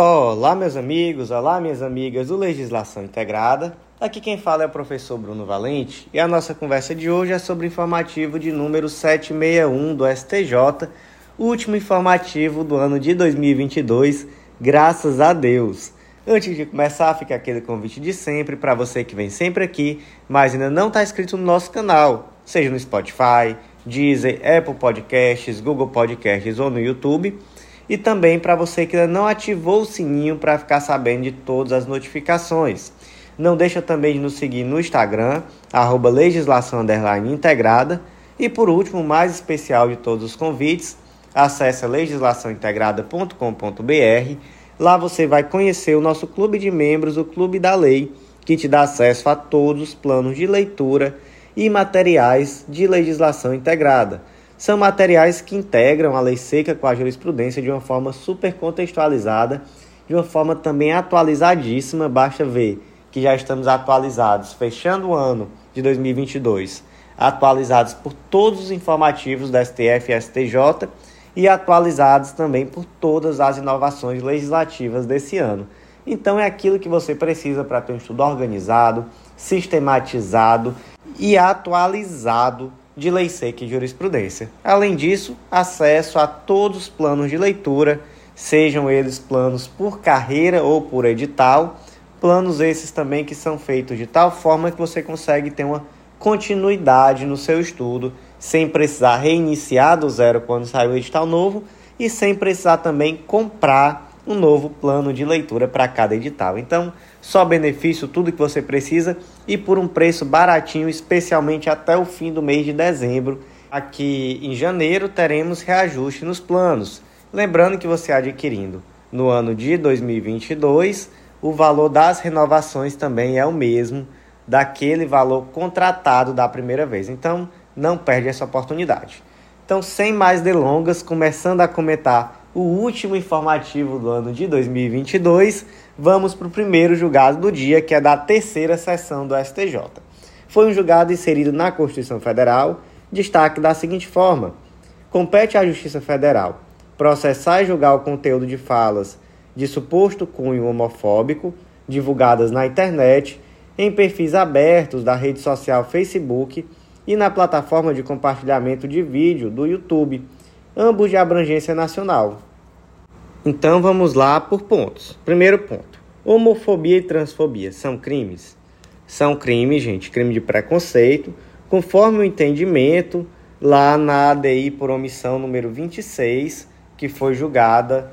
Olá, meus amigos, olá, minhas amigas do Legislação Integrada. Aqui quem fala é o professor Bruno Valente e a nossa conversa de hoje é sobre o informativo de número 761 do STJ, o último informativo do ano de 2022, graças a Deus. Antes de começar, fica aquele convite de sempre para você que vem sempre aqui, mas ainda não está inscrito no nosso canal, seja no Spotify, Deezer, Apple Podcasts, Google Podcasts ou no YouTube e também para você que ainda não ativou o sininho para ficar sabendo de todas as notificações. Não deixa também de nos seguir no Instagram, arroba legislação integrada. E por último, mais especial de todos os convites, acesse legislaçãointegrada.com.br. Lá você vai conhecer o nosso clube de membros, o Clube da Lei, que te dá acesso a todos os planos de leitura e materiais de legislação integrada são materiais que integram a lei seca com a jurisprudência de uma forma super contextualizada, de uma forma também atualizadíssima. Basta ver que já estamos atualizados, fechando o ano de 2022, atualizados por todos os informativos da STF e STJ e atualizados também por todas as inovações legislativas desse ano. Então é aquilo que você precisa para ter um estudo organizado, sistematizado e atualizado de lei seca e jurisprudência. Além disso, acesso a todos os planos de leitura, sejam eles planos por carreira ou por edital, planos esses também que são feitos de tal forma que você consegue ter uma continuidade no seu estudo, sem precisar reiniciar do zero quando sair o edital novo e sem precisar também comprar um novo plano de leitura para cada edital. Então, só benefício, tudo que você precisa e por um preço baratinho, especialmente até o fim do mês de dezembro. Aqui em janeiro teremos reajuste nos planos. Lembrando que você adquirindo no ano de 2022, o valor das renovações também é o mesmo daquele valor contratado da primeira vez. Então, não perde essa oportunidade. Então, sem mais delongas, começando a comentar o último informativo do ano de 2022, vamos para o primeiro julgado do dia, que é da terceira sessão do STJ. Foi um julgado inserido na Constituição Federal, destaque da seguinte forma: compete à Justiça Federal processar e julgar o conteúdo de falas de suposto cunho homofóbico divulgadas na internet, em perfis abertos da rede social Facebook e na plataforma de compartilhamento de vídeo do YouTube ambos de abrangência nacional. Então vamos lá por pontos. Primeiro ponto: homofobia e transfobia são crimes? São crimes, gente, crime de preconceito, conforme o entendimento lá na ADI por omissão número 26, que foi julgada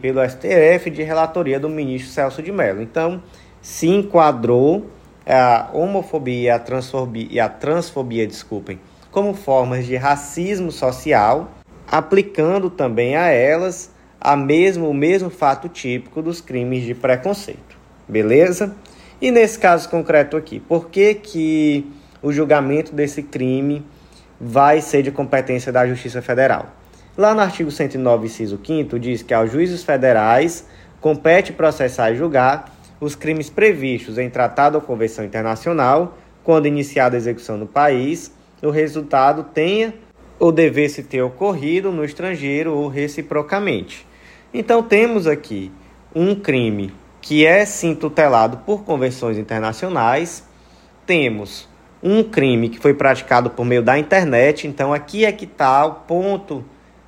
pelo STF de relatoria do ministro Celso de Mello. Então, se enquadrou a homofobia a transfobia, e a transfobia desculpem, como formas de racismo social aplicando também a elas a mesmo, o mesmo fato típico dos crimes de preconceito. Beleza? E nesse caso concreto aqui, por que, que o julgamento desse crime vai ser de competência da Justiça Federal? Lá no artigo 109, inciso 5 diz que aos juízes federais compete processar e julgar os crimes previstos em tratado ou convenção internacional quando iniciada a execução no país, o resultado tenha ou devesse ter ocorrido no estrangeiro ou reciprocamente. Então temos aqui um crime que é sim tutelado por convenções internacionais, temos um crime que foi praticado por meio da internet, então aqui é que está o ponto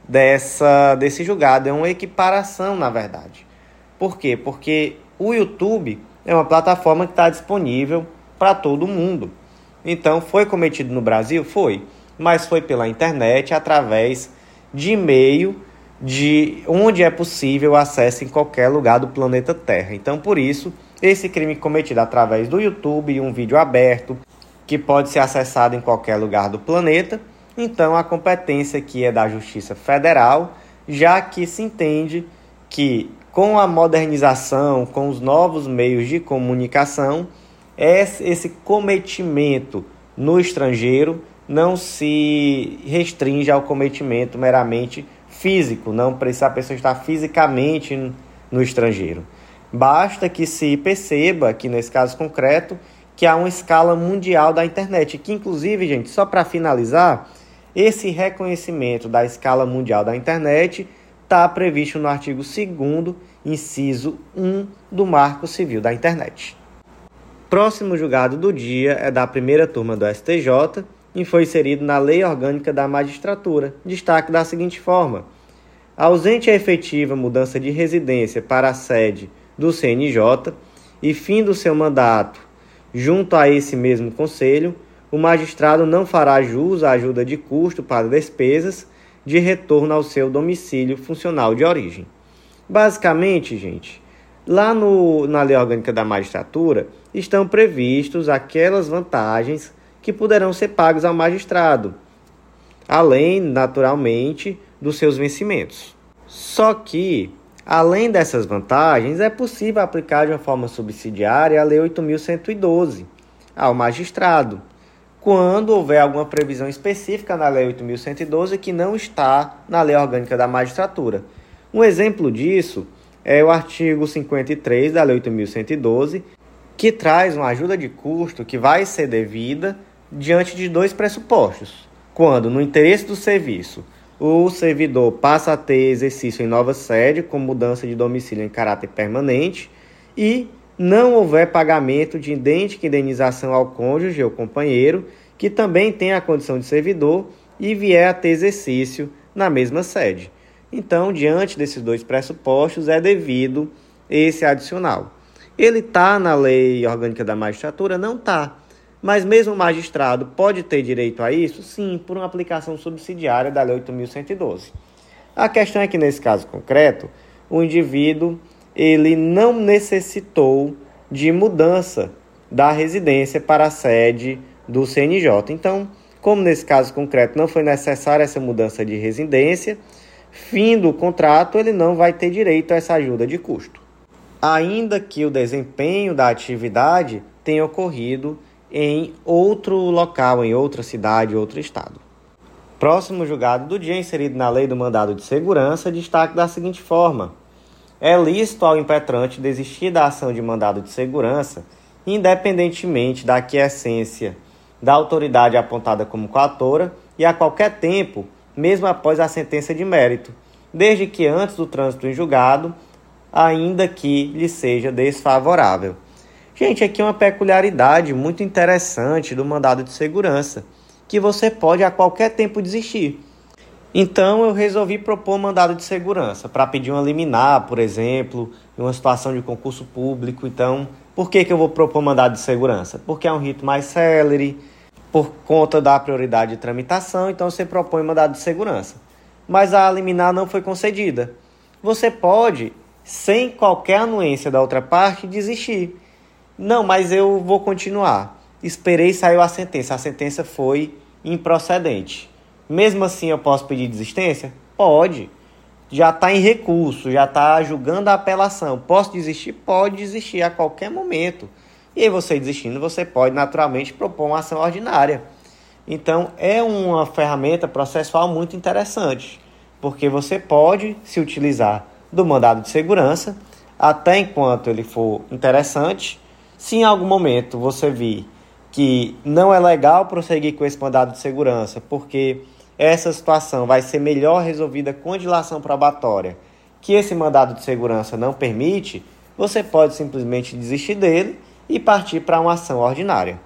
dessa, desse julgado, é uma equiparação na verdade. Por quê? Porque o YouTube é uma plataforma que está disponível para todo mundo. Então, foi cometido no Brasil? Foi mas foi pela internet através de e-mail de onde é possível acesso em qualquer lugar do planeta Terra. Então, por isso, esse crime cometido através do YouTube um vídeo aberto que pode ser acessado em qualquer lugar do planeta. Então, a competência aqui é da Justiça Federal, já que se entende que com a modernização, com os novos meios de comunicação, esse cometimento no estrangeiro não se restringe ao cometimento meramente físico, não precisa a pessoa estar fisicamente no estrangeiro. Basta que se perceba, aqui nesse caso concreto, que há uma escala mundial da internet, que inclusive, gente, só para finalizar, esse reconhecimento da escala mundial da internet está previsto no artigo 2 inciso 1 do Marco Civil da Internet. Próximo julgado do dia é da primeira turma do STJ e foi inserido na Lei Orgânica da Magistratura. Destaque da seguinte forma: ausente a efetiva mudança de residência para a sede do CNJ e fim do seu mandato junto a esse mesmo conselho, o magistrado não fará jus à ajuda de custo para despesas de retorno ao seu domicílio funcional de origem. Basicamente, gente, lá no, na Lei Orgânica da Magistratura estão previstos aquelas vantagens que poderão ser pagas ao magistrado, além, naturalmente, dos seus vencimentos. Só que, além dessas vantagens, é possível aplicar de uma forma subsidiária a Lei 8.112 ao magistrado quando houver alguma previsão específica na Lei 8.112 que não está na Lei Orgânica da Magistratura. Um exemplo disso é o artigo 53 da Lei 8.112, que traz uma ajuda de custo que vai ser devida diante de dois pressupostos. Quando, no interesse do serviço, o servidor passa a ter exercício em nova sede, com mudança de domicílio em caráter permanente, e não houver pagamento de idêntica indenização ao cônjuge ou companheiro, que também tem a condição de servidor e vier a ter exercício na mesma sede. Então, diante desses dois pressupostos, é devido esse adicional. Ele está na lei orgânica da magistratura? Não está. Mas mesmo o magistrado pode ter direito a isso? Sim, por uma aplicação subsidiária da Lei 8.112. A questão é que, nesse caso concreto, o indivíduo ele não necessitou de mudança da residência para a sede do CNJ. Então, como nesse caso concreto não foi necessária essa mudança de residência, fim do contrato, ele não vai ter direito a essa ajuda de custo. Ainda que o desempenho da atividade tenha ocorrido em outro local, em outra cidade, outro estado. Próximo julgado do dia, inserido na lei do mandado de segurança, destaque da seguinte forma: é lícito ao impetrante desistir da ação de mandado de segurança, independentemente da aquiescência da autoridade apontada como coatora e a qualquer tempo, mesmo após a sentença de mérito, desde que antes do trânsito em julgado, ainda que lhe seja desfavorável. Gente, aqui é uma peculiaridade muito interessante do mandado de segurança, que você pode a qualquer tempo desistir. Então eu resolvi propor um mandado de segurança para pedir uma liminar, por exemplo, em uma situação de concurso público. Então, por que, que eu vou propor mandado de segurança? Porque é um rito mais célere, por conta da prioridade de tramitação, então você propõe mandado de segurança. Mas a liminar não foi concedida. Você pode, sem qualquer anuência da outra parte, desistir. Não, mas eu vou continuar. Esperei e saiu a sentença. A sentença foi improcedente. Mesmo assim, eu posso pedir desistência? Pode. Já está em recurso, já está julgando a apelação. Posso desistir? Pode desistir a qualquer momento. E aí, você desistindo, você pode naturalmente propor uma ação ordinária. Então, é uma ferramenta processual muito interessante, porque você pode se utilizar do mandado de segurança até enquanto ele for interessante. Se em algum momento você vir que não é legal prosseguir com esse mandado de segurança, porque essa situação vai ser melhor resolvida com dilação probatória, que esse mandado de segurança não permite, você pode simplesmente desistir dele e partir para uma ação ordinária.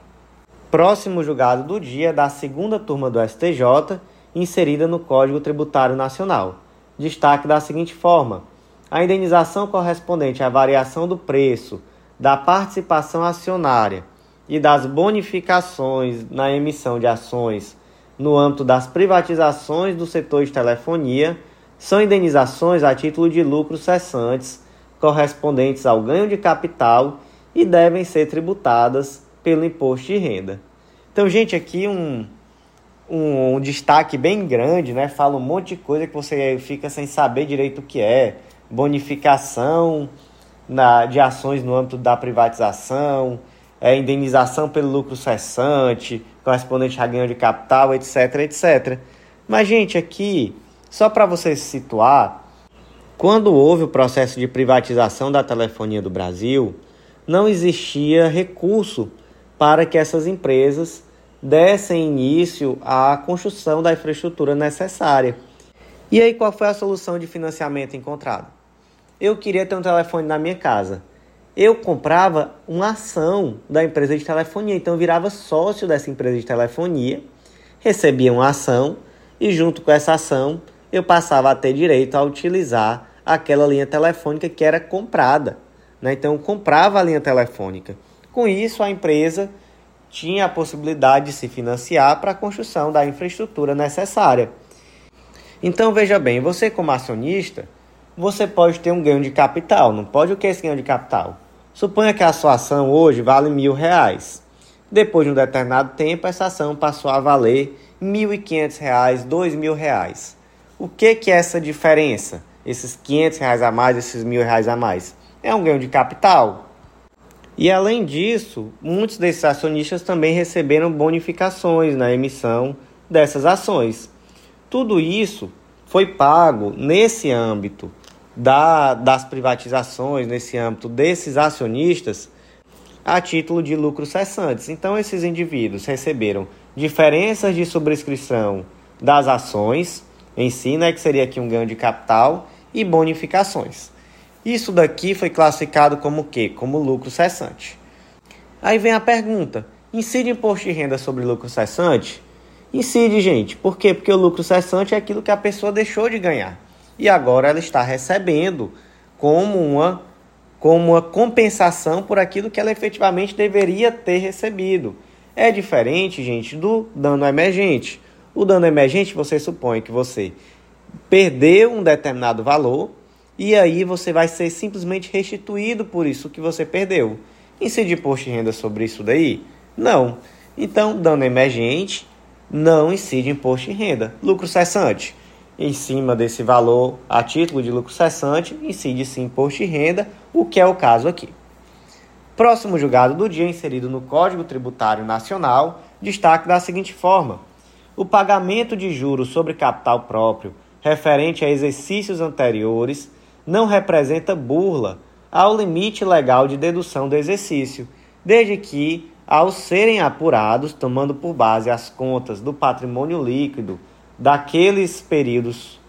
Próximo julgado do dia é da segunda turma do STJ, inserida no Código Tributário Nacional. Destaque da seguinte forma: a indenização correspondente à variação do preço da participação acionária e das bonificações na emissão de ações no âmbito das privatizações do setor de telefonia são indenizações a título de lucros cessantes correspondentes ao ganho de capital e devem ser tributadas pelo imposto de renda. Então, gente, aqui um, um, um, destaque bem grande, né? Fala um monte de coisa que você fica sem saber direito o que é. Bonificação na, de ações no âmbito da privatização, é, indenização pelo lucro cessante, correspondente a ganho de capital, etc, etc. Mas, gente, aqui, só para você se situar, quando houve o processo de privatização da telefonia do Brasil, não existia recurso para que essas empresas dessem início à construção da infraestrutura necessária. E aí, qual foi a solução de financiamento encontrada? Eu queria ter um telefone na minha casa. Eu comprava uma ação da empresa de telefonia, então eu virava sócio dessa empresa de telefonia, recebia uma ação e, junto com essa ação, eu passava a ter direito a utilizar aquela linha telefônica que era comprada. Né? Então, eu comprava a linha telefônica. Com isso, a empresa tinha a possibilidade de se financiar para a construção da infraestrutura necessária. Então, veja bem, você como acionista, você pode ter um ganho de capital. Não pode o que é esse ganho de capital? Suponha que a sua ação hoje vale mil reais. Depois de um determinado tempo, essa ação passou a valer mil e quinhentos reais, dois mil reais. O que, que é essa diferença? Esses quinhentos reais a mais, esses mil reais a mais? É um ganho de capital. E além disso, muitos desses acionistas também receberam bonificações na emissão dessas ações. Tudo isso foi pago nesse âmbito da, das privatizações, nesse âmbito desses acionistas, a título de lucros cessantes. Então, esses indivíduos receberam diferenças de subscrição das ações em si, né, que seria aqui um ganho de capital, e bonificações. Isso daqui foi classificado como o quê? Como lucro cessante. Aí vem a pergunta: incide imposto de renda sobre lucro cessante? Incide, gente. Por quê? Porque o lucro cessante é aquilo que a pessoa deixou de ganhar. E agora ela está recebendo como uma, como uma compensação por aquilo que ela efetivamente deveria ter recebido. É diferente, gente, do dano emergente. O dano emergente, você supõe que você perdeu um determinado valor e aí você vai ser simplesmente restituído por isso que você perdeu. Incide imposto de renda sobre isso daí? Não. Então, dano emergente não incide imposto de renda. Lucro cessante, em cima desse valor a título de lucro cessante, incide sim imposto de renda, o que é o caso aqui. Próximo julgado do dia inserido no Código Tributário Nacional, destaque da seguinte forma: o pagamento de juros sobre capital próprio referente a exercícios anteriores não representa burla ao limite legal de dedução do exercício, desde que ao serem apurados, tomando por base as contas do patrimônio líquido daqueles períodos,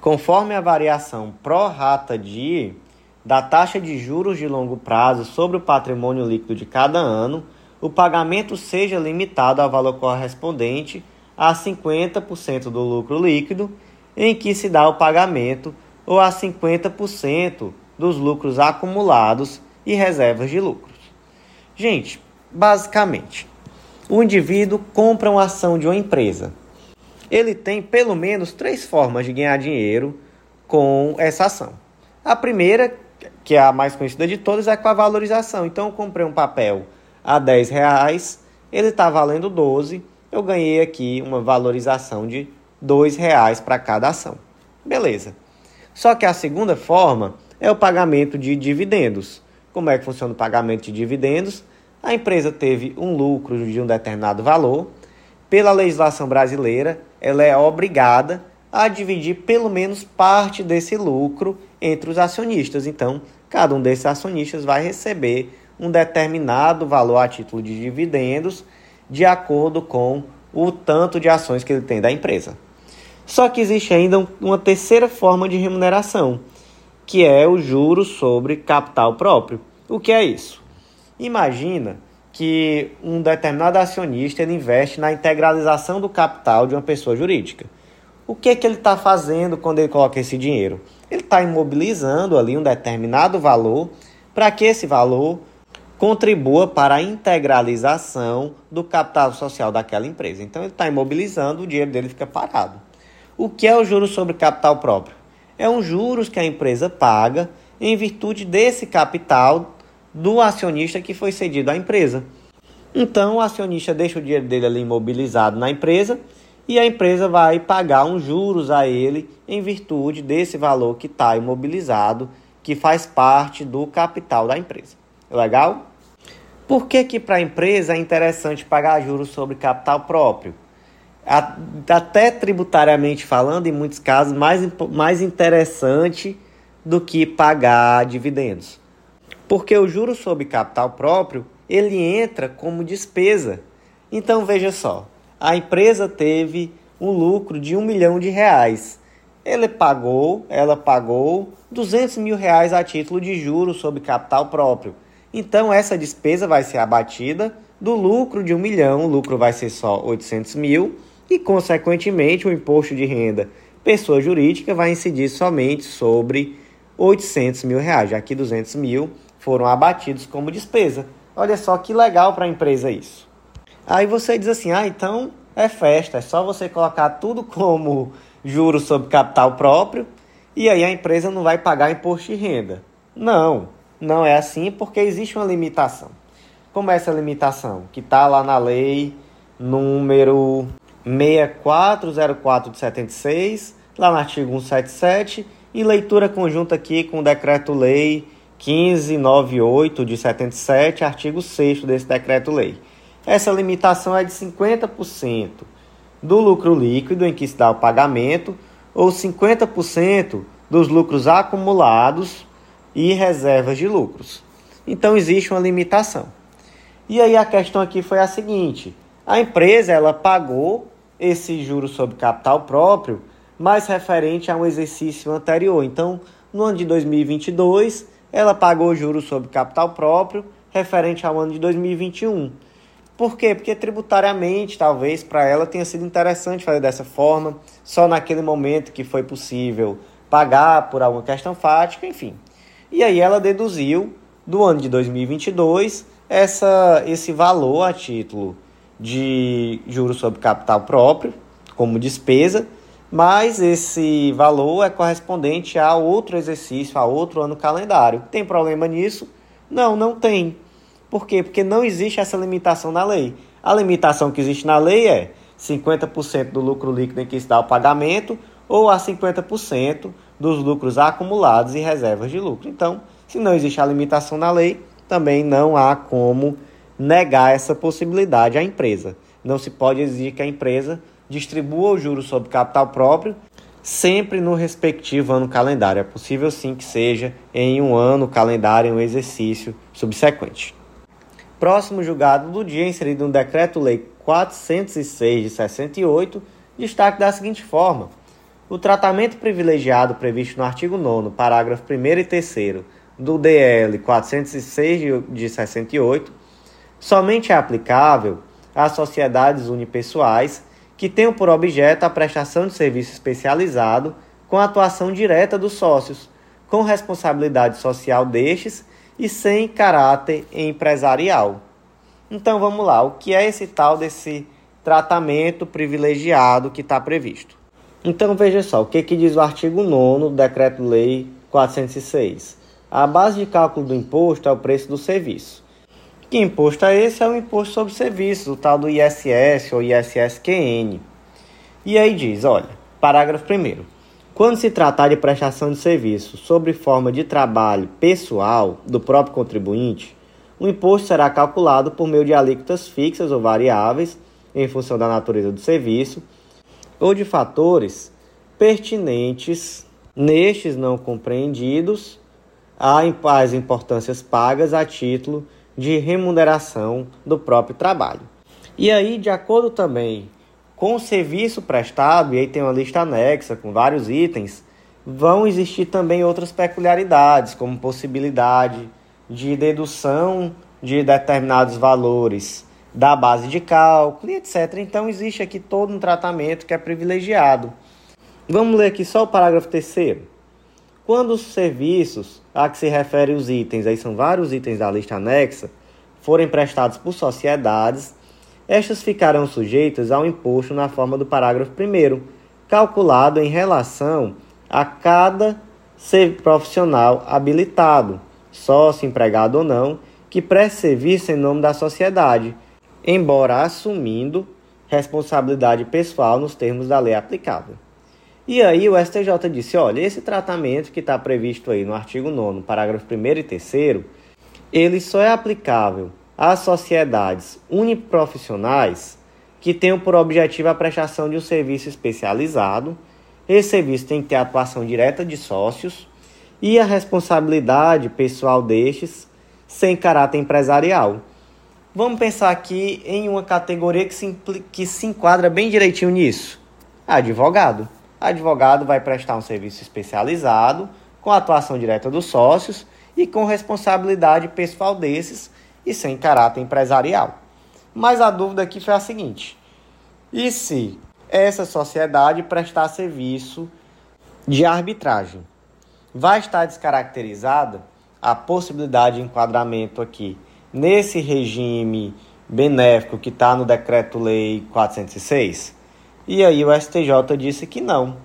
conforme a variação pró-rata de da taxa de juros de longo prazo sobre o patrimônio líquido de cada ano, o pagamento seja limitado ao valor correspondente a 50% do lucro líquido em que se dá o pagamento ou a 50% dos lucros acumulados e reservas de lucros. Gente, Basicamente, o indivíduo compra uma ação de uma empresa. Ele tem pelo menos três formas de ganhar dinheiro com essa ação. A primeira, que é a mais conhecida de todas, é com a valorização. Então, eu comprei um papel a 10 reais, ele está valendo 12, eu ganhei aqui uma valorização de 2 reais para cada ação. Beleza. Só que a segunda forma é o pagamento de dividendos. Como é que funciona o pagamento de dividendos? a empresa teve um lucro de um determinado valor, pela legislação brasileira, ela é obrigada a dividir pelo menos parte desse lucro entre os acionistas. Então, cada um desses acionistas vai receber um determinado valor a título de dividendos, de acordo com o tanto de ações que ele tem da empresa. Só que existe ainda uma terceira forma de remuneração, que é o juro sobre capital próprio. O que é isso? Imagina que um determinado acionista ele investe na integralização do capital de uma pessoa jurídica. O que, é que ele está fazendo quando ele coloca esse dinheiro? Ele está imobilizando ali um determinado valor para que esse valor contribua para a integralização do capital social daquela empresa. Então ele está imobilizando, o dinheiro dele fica parado. O que é o juros sobre capital próprio? É um juros que a empresa paga em virtude desse capital do acionista que foi cedido à empresa. Então, o acionista deixa o dinheiro dele ali imobilizado na empresa e a empresa vai pagar uns juros a ele em virtude desse valor que está imobilizado, que faz parte do capital da empresa. Legal? Por que, que para a empresa é interessante pagar juros sobre capital próprio? Até tributariamente falando, em muitos casos, mais, mais interessante do que pagar dividendos. Porque o juro sobre capital próprio, ele entra como despesa. Então veja só, a empresa teve um lucro de um milhão de reais. ele pagou, ela pagou 200 mil reais a título de juros sobre capital próprio. Então essa despesa vai ser abatida do lucro de um milhão, o lucro vai ser só 800 mil e, consequentemente, o imposto de renda pessoa jurídica vai incidir somente sobre 800 mil reais, já que 200 mil foram abatidos como despesa. Olha só que legal para a empresa isso. Aí você diz assim, ah, então é festa, é só você colocar tudo como juros sobre capital próprio e aí a empresa não vai pagar imposto de renda. Não, não é assim porque existe uma limitação. Como é essa limitação? Que está lá na lei número 6404 de 76, lá no artigo 177, e leitura conjunta aqui com o decreto-lei 1598 de 77, artigo 6 desse decreto-lei. Essa limitação é de 50% do lucro líquido em que se dá o pagamento ou 50% dos lucros acumulados e reservas de lucros. Então existe uma limitação. E aí a questão aqui foi a seguinte: a empresa ela pagou esse juro sobre capital próprio, mas referente a um exercício anterior. Então, no ano de 2022, ela pagou juros sobre capital próprio referente ao ano de 2021. Por quê? Porque tributariamente, talvez para ela tenha sido interessante fazer dessa forma, só naquele momento que foi possível pagar por alguma questão fática, enfim. E aí ela deduziu do ano de 2022 essa, esse valor a título de juros sobre capital próprio, como despesa, mas esse valor é correspondente a outro exercício, a outro ano calendário. Tem problema nisso? Não, não tem. Por quê? Porque não existe essa limitação na lei. A limitação que existe na lei é 50% do lucro líquido em que se dá o pagamento ou a 50% dos lucros acumulados e reservas de lucro. Então, se não existe a limitação na lei, também não há como negar essa possibilidade à empresa. Não se pode exigir que a empresa distribua o juros sobre capital próprio sempre no respectivo ano calendário. É possível sim que seja em um ano calendário, em um exercício subsequente. Próximo julgado do dia, inserido no Decreto-Lei 406 de 68, destaque da seguinte forma: o tratamento privilegiado previsto no artigo 9, parágrafo 1 e 3 do DL 406 de 68 somente é aplicável às sociedades unipessoais que tenham por objeto a prestação de serviço especializado com atuação direta dos sócios, com responsabilidade social destes e sem caráter empresarial. Então vamos lá, o que é esse tal desse tratamento privilegiado que está previsto? Então veja só, o que, que diz o artigo 9 do Decreto-Lei 406? A base de cálculo do imposto é o preço do serviço. Que imposto é esse? É o imposto sobre serviços, o tal do ISS ou ISSQN. E aí diz, olha, parágrafo 1 quando se tratar de prestação de serviço sobre forma de trabalho pessoal do próprio contribuinte, o imposto será calculado por meio de alíquotas fixas ou variáveis, em função da natureza do serviço, ou de fatores pertinentes nestes não compreendidos às importâncias pagas a título de remuneração do próprio trabalho. E aí, de acordo também com o serviço prestado, e aí tem uma lista anexa com vários itens, vão existir também outras peculiaridades, como possibilidade de dedução de determinados valores da base de cálculo, etc. Então existe aqui todo um tratamento que é privilegiado. Vamos ler aqui só o parágrafo terceiro. Quando os serviços a que se refere os itens, aí são vários itens da lista anexa, forem prestados por sociedades, estas ficarão sujeitas ao imposto na forma do parágrafo 1, calculado em relação a cada profissional habilitado, sócio, empregado ou não, que preste serviço em nome da sociedade, embora assumindo responsabilidade pessoal nos termos da lei aplicável. E aí o STJ disse, olha, esse tratamento que está previsto aí no artigo 9 parágrafo 1 e 3 ele só é aplicável às sociedades uniprofissionais que tenham por objetivo a prestação de um serviço especializado. Esse serviço tem que ter atuação direta de sócios e a responsabilidade pessoal destes sem caráter empresarial. Vamos pensar aqui em uma categoria que se, que se enquadra bem direitinho nisso: advogado. Advogado vai prestar um serviço especializado, com atuação direta dos sócios e com responsabilidade pessoal desses e sem caráter empresarial. Mas a dúvida aqui foi a seguinte: e se essa sociedade prestar serviço de arbitragem? Vai estar descaracterizada a possibilidade de enquadramento aqui nesse regime benéfico que está no Decreto-Lei 406? E aí o STJ disse que não.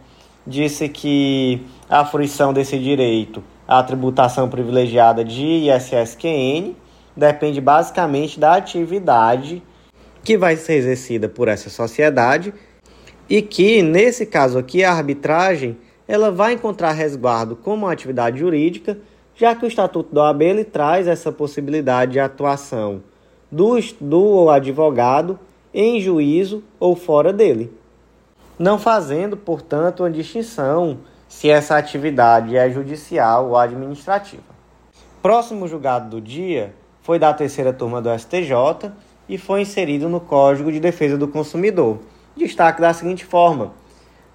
Disse que a fruição desse direito à tributação privilegiada de ISSQN depende basicamente da atividade que vai ser exercida por essa sociedade e que, nesse caso aqui, a arbitragem ela vai encontrar resguardo como atividade jurídica, já que o Estatuto da OAB ele traz essa possibilidade de atuação do, do advogado em juízo ou fora dele não fazendo, portanto, uma distinção se essa atividade é judicial ou administrativa. Próximo julgado do dia foi da terceira turma do STJ e foi inserido no Código de Defesa do Consumidor. Destaque da seguinte forma: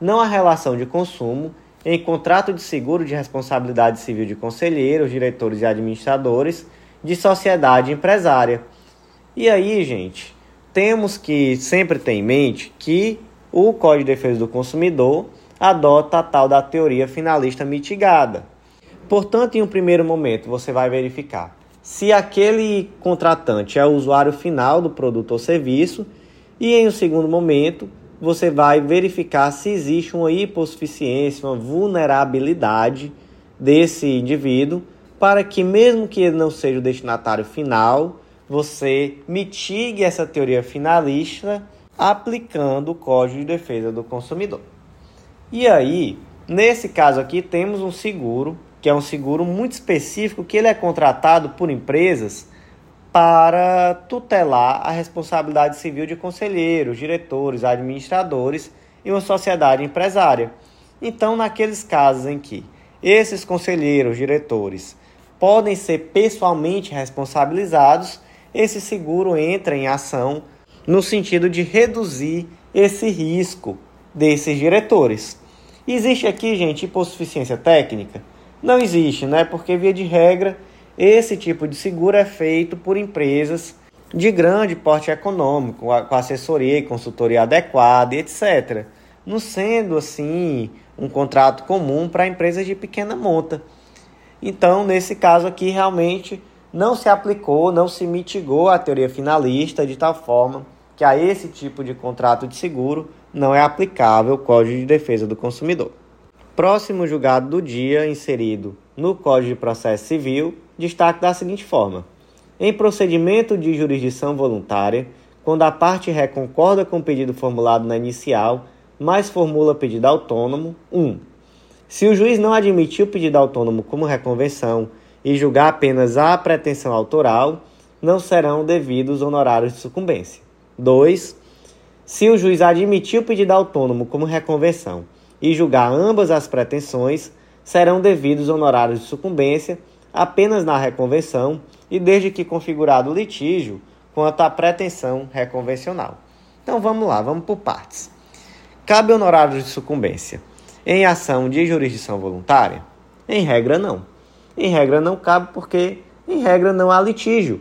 não há relação de consumo em contrato de seguro de responsabilidade civil de conselheiros, diretores e administradores de sociedade empresária. E aí, gente, temos que sempre ter em mente que o Código de Defesa do Consumidor adota a tal da teoria finalista mitigada. Portanto, em um primeiro momento, você vai verificar se aquele contratante é o usuário final do produto ou serviço, e em um segundo momento, você vai verificar se existe uma hipossuficiência, uma vulnerabilidade desse indivíduo, para que, mesmo que ele não seja o destinatário final, você mitigue essa teoria finalista aplicando o Código de Defesa do Consumidor. E aí, nesse caso aqui, temos um seguro, que é um seguro muito específico, que ele é contratado por empresas para tutelar a responsabilidade civil de conselheiros, diretores, administradores e uma sociedade empresária. Então, naqueles casos em que esses conselheiros, diretores podem ser pessoalmente responsabilizados, esse seguro entra em ação no sentido de reduzir esse risco desses diretores. Existe aqui, gente, hipossuficiência técnica? Não existe, né? Porque, via de regra, esse tipo de seguro é feito por empresas de grande porte econômico, com assessoria e consultoria adequada, etc. Não sendo, assim, um contrato comum para empresas de pequena monta. Então, nesse caso aqui, realmente não se aplicou, não se mitigou a teoria finalista de tal forma que a esse tipo de contrato de seguro não é aplicável o Código de Defesa do Consumidor. Próximo julgado do dia, inserido no Código de Processo Civil, destaque da seguinte forma: em procedimento de jurisdição voluntária, quando a parte ré concorda com o pedido formulado na inicial, mas formula pedido autônomo, 1. Um, se o juiz não admitir o pedido autônomo como reconvenção e julgar apenas a pretensão autoral, não serão devidos honorários de sucumbência. 2. Se o juiz admitir o pedido autônomo como reconvenção e julgar ambas as pretensões, serão devidos honorários de sucumbência apenas na reconvenção e desde que configurado o litígio quanto à pretensão reconvencional. Então vamos lá, vamos por partes. Cabe honorários de sucumbência em ação de jurisdição voluntária? Em regra, não. Em regra, não cabe porque, em regra, não há litígio.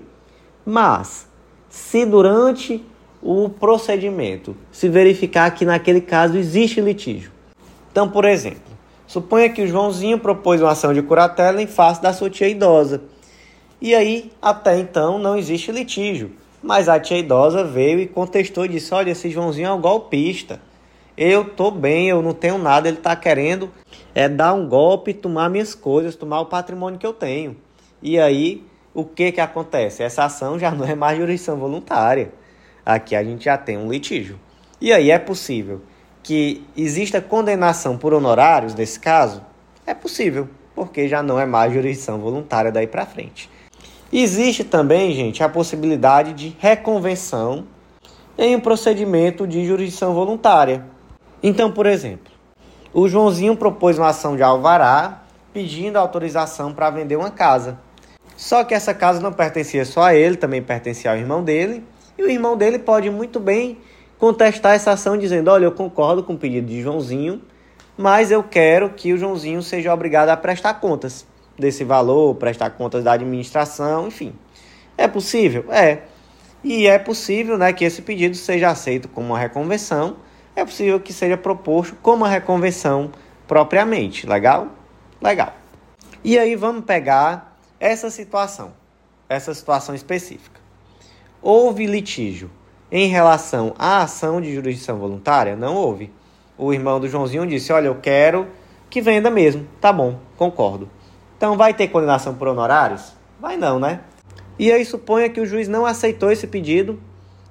Mas, se durante o procedimento, se verificar que naquele caso existe litígio. Então, por exemplo, suponha que o Joãozinho propôs uma ação de curatela em face da sua tia idosa. E aí, até então, não existe litígio. Mas a tia idosa veio e contestou e disse: Olha, esse Joãozinho é um golpista. Eu tô bem, eu não tenho nada, ele tá querendo é dar um golpe, tomar minhas coisas, tomar o patrimônio que eu tenho. E aí, o que que acontece? Essa ação já não é mais jurisdição voluntária aqui a gente já tem um litígio. E aí é possível que exista condenação por honorários nesse caso? É possível, porque já não é mais jurisdição voluntária daí para frente. Existe também, gente, a possibilidade de reconvenção em um procedimento de jurisdição voluntária. Então, por exemplo, o Joãozinho propôs uma ação de alvará pedindo autorização para vender uma casa. Só que essa casa não pertencia só a ele, também pertencia ao irmão dele e o irmão dele pode muito bem contestar essa ação dizendo: Olha, eu concordo com o pedido de Joãozinho, mas eu quero que o Joãozinho seja obrigado a prestar contas desse valor, prestar contas da administração, enfim. É possível? É. E é possível né, que esse pedido seja aceito como uma reconvenção, é possível que seja proposto como uma reconvenção propriamente. Legal? Legal. E aí vamos pegar essa situação, essa situação específica. Houve litígio em relação à ação de jurisdição voluntária? Não houve. O irmão do Joãozinho disse: Olha, eu quero que venda mesmo. Tá bom, concordo. Então vai ter condenação por honorários? Vai não, né? E aí suponha que o juiz não aceitou esse pedido,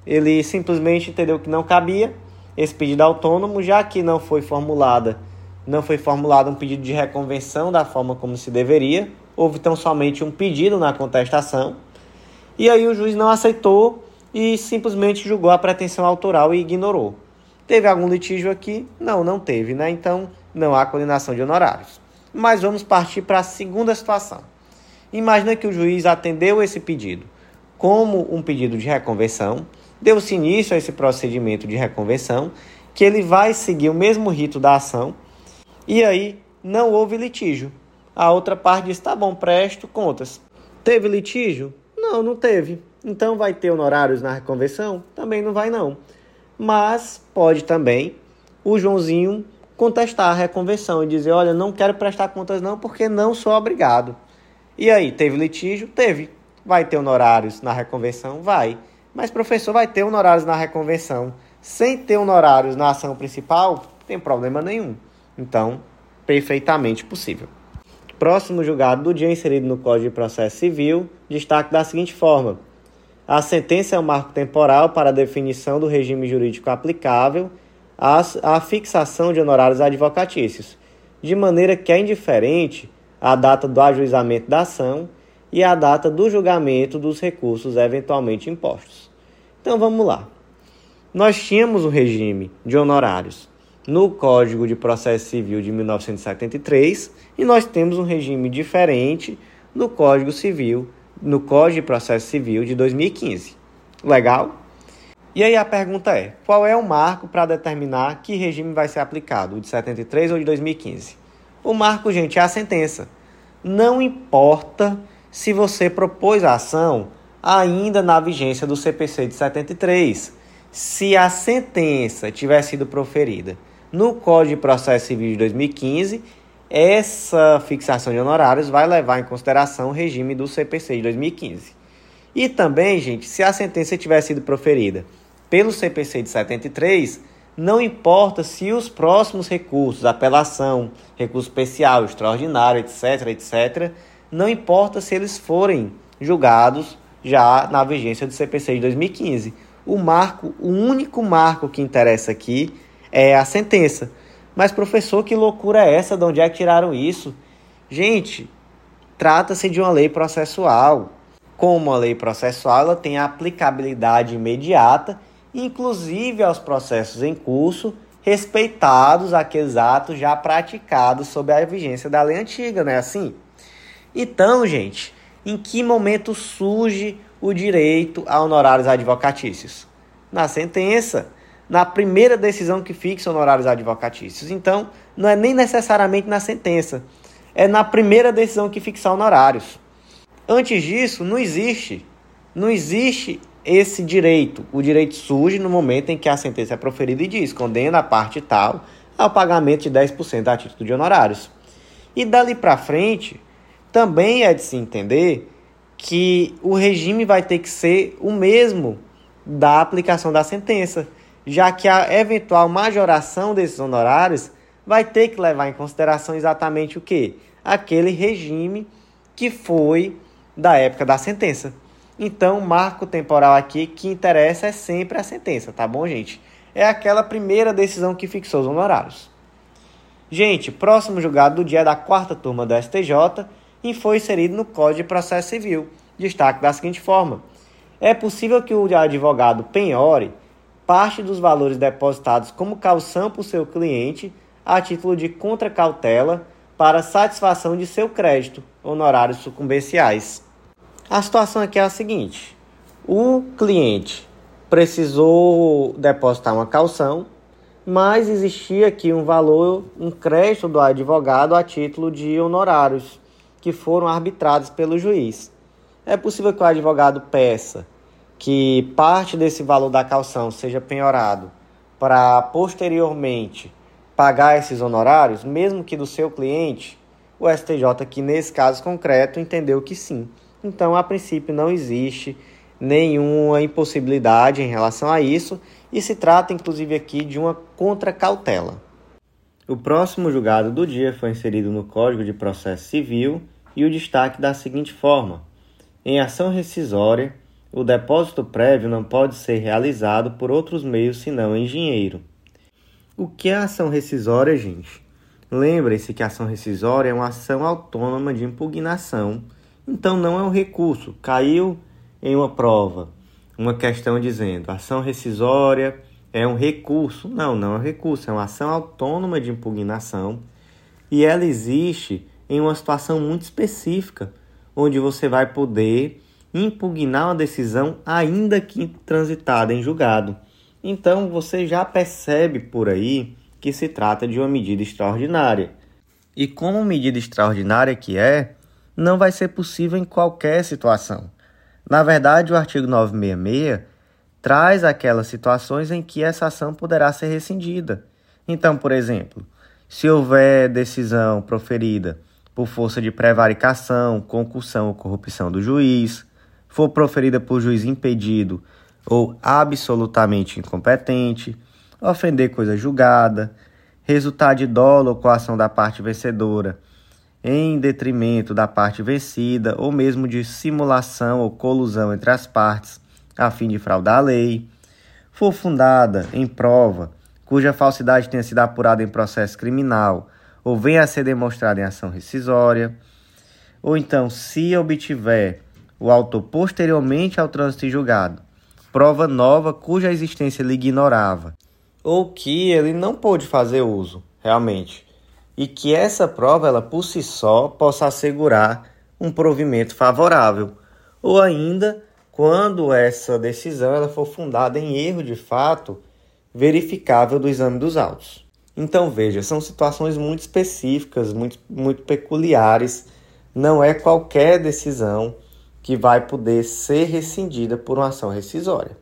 ele simplesmente entendeu que não cabia esse pedido autônomo, já que não foi formulada, não foi formulado um pedido de reconvenção da forma como se deveria, houve tão somente um pedido na contestação. E aí o juiz não aceitou e simplesmente julgou a pretensão autoral e ignorou. Teve algum litígio aqui? Não, não teve, né? Então não há condenação de honorários. Mas vamos partir para a segunda situação. Imagina que o juiz atendeu esse pedido como um pedido de reconversão, deu-se início a esse procedimento de reconversão, que ele vai seguir o mesmo rito da ação, e aí não houve litígio. A outra parte diz: tá bom, presto contas. Teve litígio? Não, não teve. Então vai ter honorários na reconversão? Também não vai não. Mas pode também o Joãozinho contestar a reconversão e dizer: olha, não quero prestar contas não porque não sou obrigado. E aí, teve litígio? Teve. Vai ter honorários na reconversão? Vai. Mas, professor, vai ter honorários na reconversão. Sem ter honorários na ação principal, tem problema nenhum. Então, perfeitamente possível. Próximo julgado do dia inserido no Código de Processo Civil, destaque da seguinte forma: a sentença é um marco temporal para a definição do regime jurídico aplicável à, fixação de honorários advocatícios, de maneira que é indiferente a data do ajuizamento da ação e a data do julgamento dos recursos eventualmente impostos. Então vamos lá. Nós tínhamos o regime de honorários no Código de Processo Civil de 1973 e nós temos um regime diferente no Código Civil no Código de Processo Civil de 2015. Legal? E aí a pergunta é: qual é o marco para determinar que regime vai ser aplicado, o de 73 ou de 2015? O marco, gente, é a sentença. Não importa se você propôs a ação ainda na vigência do CPC de 73. Se a sentença tiver sido proferida no Código de Processo Civil de 2015, essa fixação de honorários vai levar em consideração o regime do CPC de 2015. E também, gente, se a sentença tiver sido proferida pelo CPC de 73, não importa se os próximos recursos, apelação, recurso especial, extraordinário, etc., etc., não importa se eles forem julgados já na vigência do CPC de 2015. O marco, o único marco que interessa aqui é a sentença. Mas, professor, que loucura é essa? De onde é que tiraram isso? Gente, trata-se de uma lei processual. Como a lei processual, ela tem aplicabilidade imediata, inclusive aos processos em curso, respeitados aqueles atos já praticados sob a vigência da lei antiga, não é assim? Então, gente, em que momento surge o direito a honorários advocatícios? Na sentença na primeira decisão que fixa honorários advocatícios. Então, não é nem necessariamente na sentença, é na primeira decisão que fixa honorários. Antes disso, não existe. Não existe esse direito. O direito surge no momento em que a sentença é proferida e diz: condena a parte tal ao pagamento de 10% a título de honorários. E dali para frente, também é de se entender que o regime vai ter que ser o mesmo da aplicação da sentença já que a eventual majoração desses honorários vai ter que levar em consideração exatamente o que? Aquele regime que foi da época da sentença. Então, marco temporal aqui que interessa é sempre a sentença, tá bom, gente? É aquela primeira decisão que fixou os honorários. Gente, próximo julgado do dia é da quarta turma do STJ e foi inserido no Código de Processo Civil. Destaque da seguinte forma: é possível que o advogado penhore parte dos valores depositados como calção por seu cliente a título de contracautela para satisfação de seu crédito, honorários sucumbenciais. A situação aqui é a seguinte: o cliente precisou depositar uma calção, mas existia aqui um valor, um crédito do advogado a título de honorários que foram arbitrados pelo juiz. É possível que o advogado peça que parte desse valor da calção seja penhorado para posteriormente pagar esses honorários, mesmo que do seu cliente, o STJ aqui nesse caso concreto entendeu que sim. Então, a princípio não existe nenhuma impossibilidade em relação a isso e se trata inclusive aqui de uma contracautela. O próximo julgado do dia foi inserido no Código de Processo Civil e o destaque da seguinte forma: em ação rescisória, o depósito prévio não pode ser realizado por outros meios senão em dinheiro. O que é ação rescisória, gente? Lembre-se que ação rescisória é uma ação autônoma de impugnação, então não é um recurso. Caiu em uma prova uma questão dizendo ação rescisória é um recurso. Não, não é um recurso, é uma ação autônoma de impugnação e ela existe em uma situação muito específica, onde você vai poder impugnar uma decisão ainda que transitada em julgado. Então você já percebe por aí que se trata de uma medida extraordinária. E como medida extraordinária que é, não vai ser possível em qualquer situação. Na verdade, o artigo 966 traz aquelas situações em que essa ação poderá ser rescindida. Então, por exemplo, se houver decisão proferida por força de prevaricação, concussão ou corrupção do juiz, for proferida por juiz impedido ou absolutamente incompetente, ofender coisa julgada, resultar de dolo ou coação da parte vencedora em detrimento da parte vencida, ou mesmo de simulação ou colusão entre as partes, a fim de fraudar a lei, for fundada em prova cuja falsidade tenha sido apurada em processo criminal ou venha a ser demonstrada em ação rescisória, ou então, se obtiver o autor posteriormente ao trânsito em julgado, prova nova cuja existência ele ignorava, ou que ele não pôde fazer uso, realmente, e que essa prova ela por si só possa assegurar um provimento favorável, ou ainda quando essa decisão ela for fundada em erro de fato verificável do exame dos autos. Então veja, são situações muito específicas, muito, muito peculiares, não é qualquer decisão que vai poder ser rescindida por uma ação rescisória.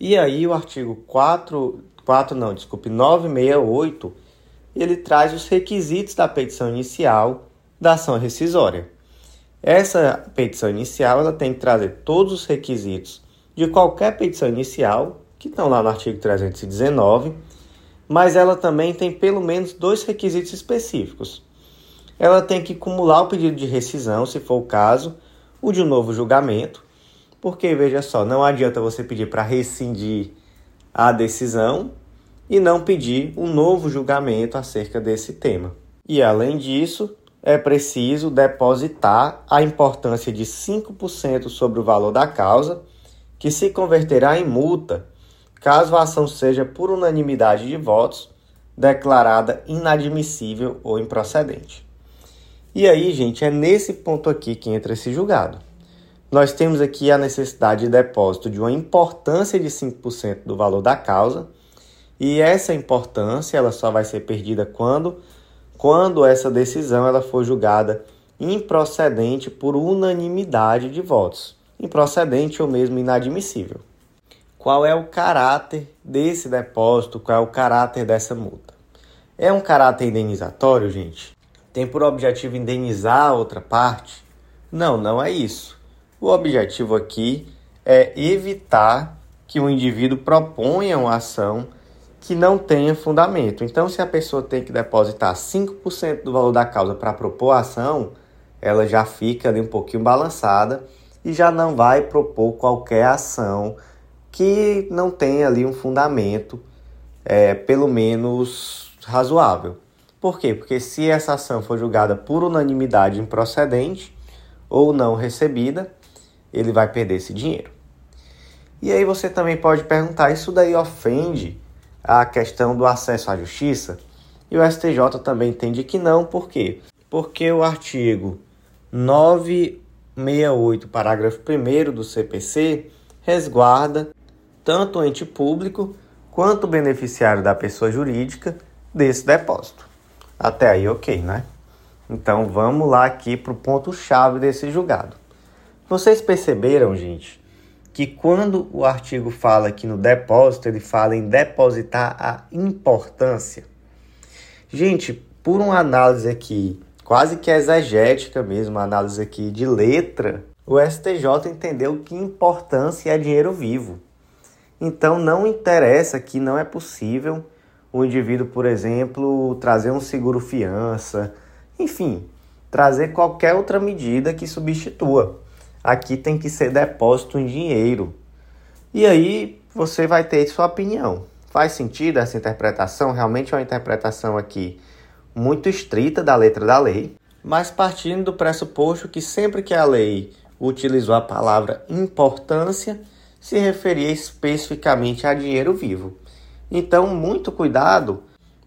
E aí o artigo 4, 4 não, desculpe, 968 ele traz os requisitos da petição inicial da ação rescisória. Essa petição inicial ela tem que trazer todos os requisitos de qualquer petição inicial, que estão lá no artigo 319, mas ela também tem pelo menos dois requisitos específicos. Ela tem que acumular o pedido de rescisão, se for o caso, o de um novo julgamento, porque veja só, não adianta você pedir para rescindir a decisão e não pedir um novo julgamento acerca desse tema. E além disso, é preciso depositar a importância de 5% sobre o valor da causa, que se converterá em multa caso a ação seja por unanimidade de votos declarada inadmissível ou improcedente. E aí, gente, é nesse ponto aqui que entra esse julgado. Nós temos aqui a necessidade de depósito de uma importância de 5% do valor da causa e essa importância ela só vai ser perdida quando quando essa decisão ela for julgada improcedente por unanimidade de votos, improcedente ou mesmo inadmissível. Qual é o caráter desse depósito? Qual é o caráter dessa multa? É um caráter indenizatório, gente? Tem por objetivo indenizar a outra parte? Não, não é isso. O objetivo aqui é evitar que o indivíduo proponha uma ação que não tenha fundamento. Então, se a pessoa tem que depositar 5% do valor da causa para propor a ação, ela já fica ali um pouquinho balançada e já não vai propor qualquer ação que não tenha ali um fundamento, é, pelo menos razoável. Por quê? Porque se essa ação for julgada por unanimidade improcedente ou não recebida, ele vai perder esse dinheiro. E aí você também pode perguntar: isso daí ofende a questão do acesso à justiça? E o STJ também entende que não, por quê? Porque o artigo 968, parágrafo 1 do CPC, resguarda tanto o ente público quanto beneficiário da pessoa jurídica desse depósito. Até aí, ok, né? Então vamos lá aqui para o ponto-chave desse julgado. Vocês perceberam, gente, que quando o artigo fala aqui no depósito, ele fala em depositar a importância. Gente, por uma análise aqui quase que exegética mesmo, uma análise aqui de letra, o STJ entendeu que importância é dinheiro vivo. Então não interessa que não é possível o indivíduo, por exemplo, trazer um seguro fiança, enfim, trazer qualquer outra medida que substitua. Aqui tem que ser depósito em dinheiro. E aí você vai ter sua opinião. Faz sentido essa interpretação? Realmente é uma interpretação aqui muito estrita da letra da lei, mas partindo do pressuposto que sempre que a lei utilizou a palavra importância, se referia especificamente a dinheiro vivo. Então, muito cuidado,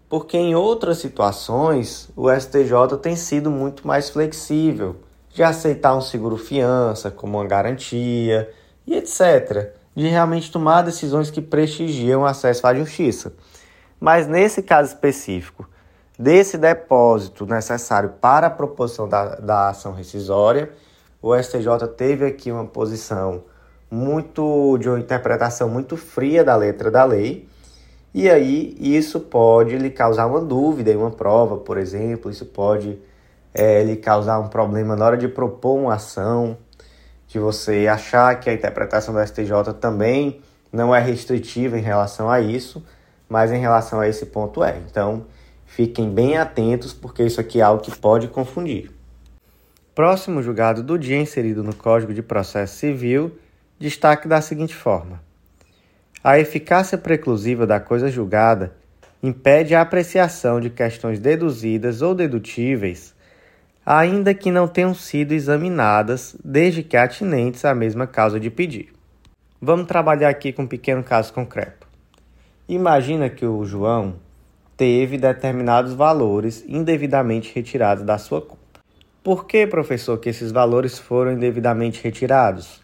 porque em outras situações o STJ tem sido muito mais flexível de aceitar um seguro fiança como uma garantia e etc. De realmente tomar decisões que prestigiam o acesso à justiça. Mas nesse caso específico, desse depósito necessário para a proposição da, da ação rescisória, o STJ teve aqui uma posição muito de uma interpretação muito fria da letra da lei, e aí isso pode lhe causar uma dúvida em uma prova, por exemplo, isso pode é, lhe causar um problema na hora de propor uma ação, de você achar que a interpretação do STJ também não é restritiva em relação a isso, mas em relação a esse ponto é. Então, fiquem bem atentos, porque isso aqui é algo que pode confundir. Próximo julgado do dia inserido no Código de Processo Civil destaque da seguinte forma: a eficácia preclusiva da coisa julgada impede a apreciação de questões deduzidas ou dedutíveis, ainda que não tenham sido examinadas, desde que atinentes à mesma causa de pedir. Vamos trabalhar aqui com um pequeno caso concreto. Imagina que o João teve determinados valores indevidamente retirados da sua conta. Por que, professor, que esses valores foram indevidamente retirados?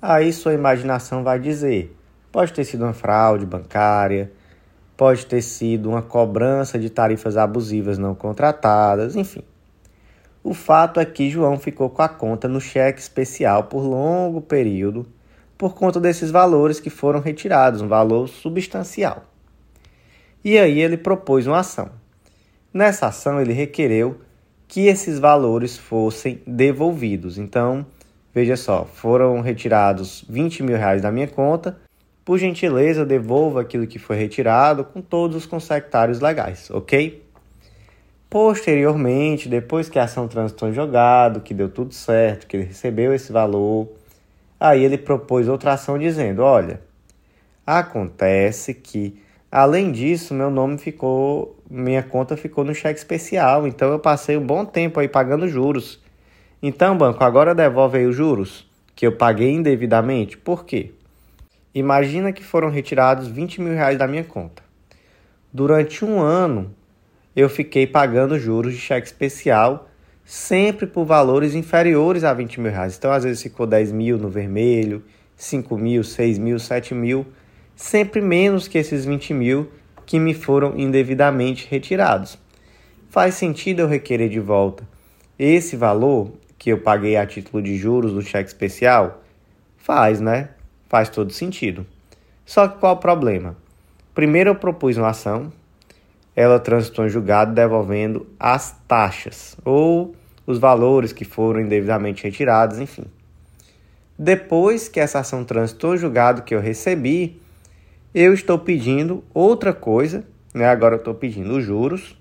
Aí sua imaginação vai dizer: pode ter sido uma fraude bancária, pode ter sido uma cobrança de tarifas abusivas não contratadas, enfim. O fato é que João ficou com a conta no cheque especial por longo período por conta desses valores que foram retirados, um valor substancial. E aí ele propôs uma ação. Nessa ação ele requereu que esses valores fossem devolvidos. Então, Veja só, foram retirados 20 mil reais da minha conta. Por gentileza, devolva aquilo que foi retirado com todos os consectários legais, ok? Posteriormente, depois que a ação transitou em jogado, que deu tudo certo, que ele recebeu esse valor, aí ele propôs outra ação dizendo: olha, acontece que, além disso, meu nome ficou, minha conta ficou no cheque especial, então eu passei um bom tempo aí pagando juros. Então, banco, agora devolve aí os juros que eu paguei indevidamente. Por quê? Imagina que foram retirados 20 mil reais da minha conta. Durante um ano, eu fiquei pagando juros de cheque especial, sempre por valores inferiores a 20 mil reais. Então, às vezes ficou 10 mil no vermelho, 5 mil, 6 mil, 7 mil, sempre menos que esses 20 mil que me foram indevidamente retirados. Faz sentido eu requerer de volta esse valor que eu paguei a título de juros do cheque especial? Faz, né? Faz todo sentido. Só que qual o problema? Primeiro eu propus uma ação, ela transitou em julgado devolvendo as taxas ou os valores que foram indevidamente retirados, enfim. Depois que essa ação transitou em julgado que eu recebi, eu estou pedindo outra coisa, né? Agora eu estou pedindo os juros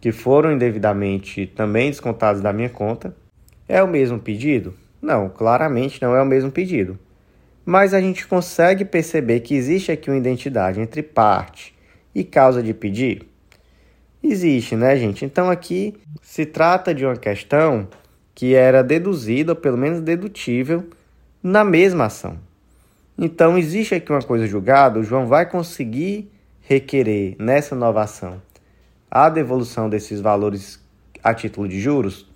que foram indevidamente também descontados da minha conta é o mesmo pedido? Não, claramente não é o mesmo pedido. Mas a gente consegue perceber que existe aqui uma identidade entre parte e causa de pedir? Existe, né, gente? Então aqui se trata de uma questão que era deduzida, ou pelo menos dedutível, na mesma ação. Então existe aqui uma coisa julgada, o João vai conseguir requerer nessa nova ação a devolução desses valores a título de juros?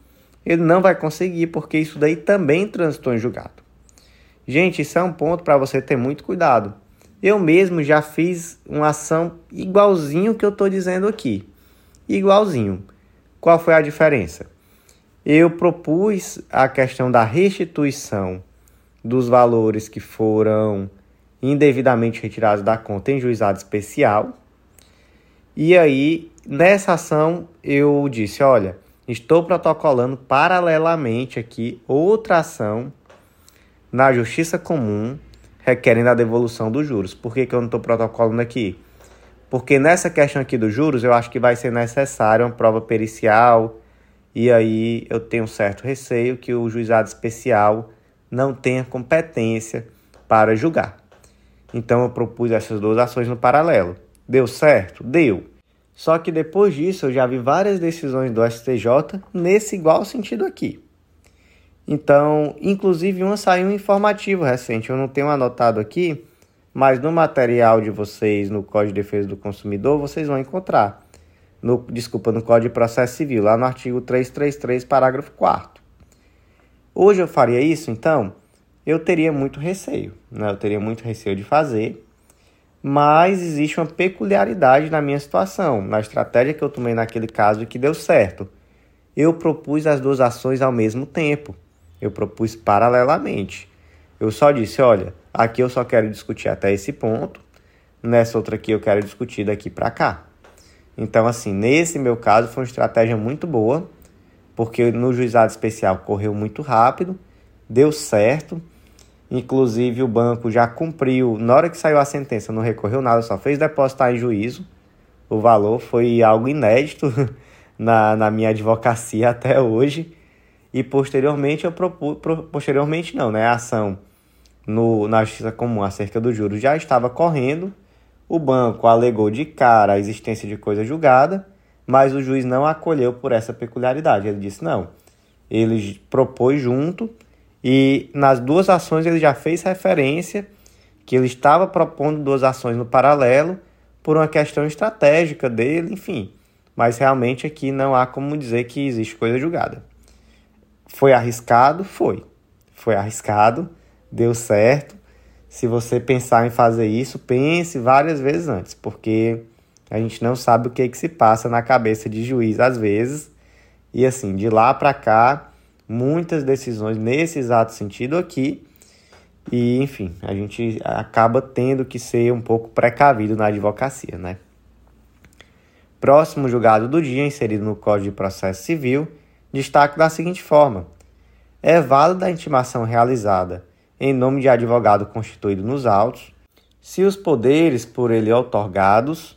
ele não vai conseguir, porque isso daí também transitou em julgado. Gente, isso é um ponto para você ter muito cuidado. Eu mesmo já fiz uma ação igualzinho que eu estou dizendo aqui. Igualzinho. Qual foi a diferença? Eu propus a questão da restituição dos valores que foram indevidamente retirados da conta em juizado especial. E aí, nessa ação, eu disse: olha, estou protocolando paralelamente aqui outra ação na Justiça Comum requerendo a devolução dos juros. Por que, que eu não estou protocolando aqui? Porque nessa questão aqui dos juros, eu acho que vai ser necessário uma prova pericial, e aí eu tenho certo receio que o juizado especial não tenha competência para julgar. Então eu propus essas duas ações no paralelo. Deu certo? Deu. Só que depois disso eu já vi várias decisões do STJ nesse igual sentido aqui. Então, inclusive uma saiu um informativo recente, eu não tenho anotado aqui, mas no material de vocês, no Código de Defesa do Consumidor, vocês vão encontrar. No, desculpa, no Código de Processo Civil, lá no artigo 333, parágrafo 4 Hoje eu faria isso, então, eu teria muito receio, né? Eu teria muito receio de fazer, mas existe uma peculiaridade na minha situação, na estratégia que eu tomei naquele caso e que deu certo. Eu propus as duas ações ao mesmo tempo. Eu propus paralelamente. Eu só disse, olha, aqui eu só quero discutir até esse ponto, nessa outra aqui eu quero discutir daqui para cá. Então, assim, nesse meu caso foi uma estratégia muito boa, porque no juizado especial correu muito rápido, deu certo. Inclusive, o banco já cumpriu, na hora que saiu a sentença, não recorreu nada, só fez depositar em juízo. O valor foi algo inédito na, na minha advocacia até hoje. E posteriormente, eu propus, posteriormente não, né? A ação no, na Justiça Comum acerca dos juros já estava correndo. O banco alegou de cara a existência de coisa julgada mas o juiz não acolheu por essa peculiaridade. Ele disse não. Ele propôs junto e nas duas ações ele já fez referência que ele estava propondo duas ações no paralelo por uma questão estratégica dele, enfim. Mas realmente aqui não há como dizer que existe coisa julgada. Foi arriscado? Foi. Foi arriscado, deu certo. Se você pensar em fazer isso, pense várias vezes antes, porque a gente não sabe o que, que se passa na cabeça de juiz às vezes. E assim, de lá para cá, muitas decisões nesse exato sentido aqui. E, enfim, a gente acaba tendo que ser um pouco precavido na advocacia, né? Próximo julgado do dia, inserido no Código de Processo Civil, destaque da seguinte forma: é válida a intimação realizada em nome de advogado constituído nos autos, se os poderes por ele outorgados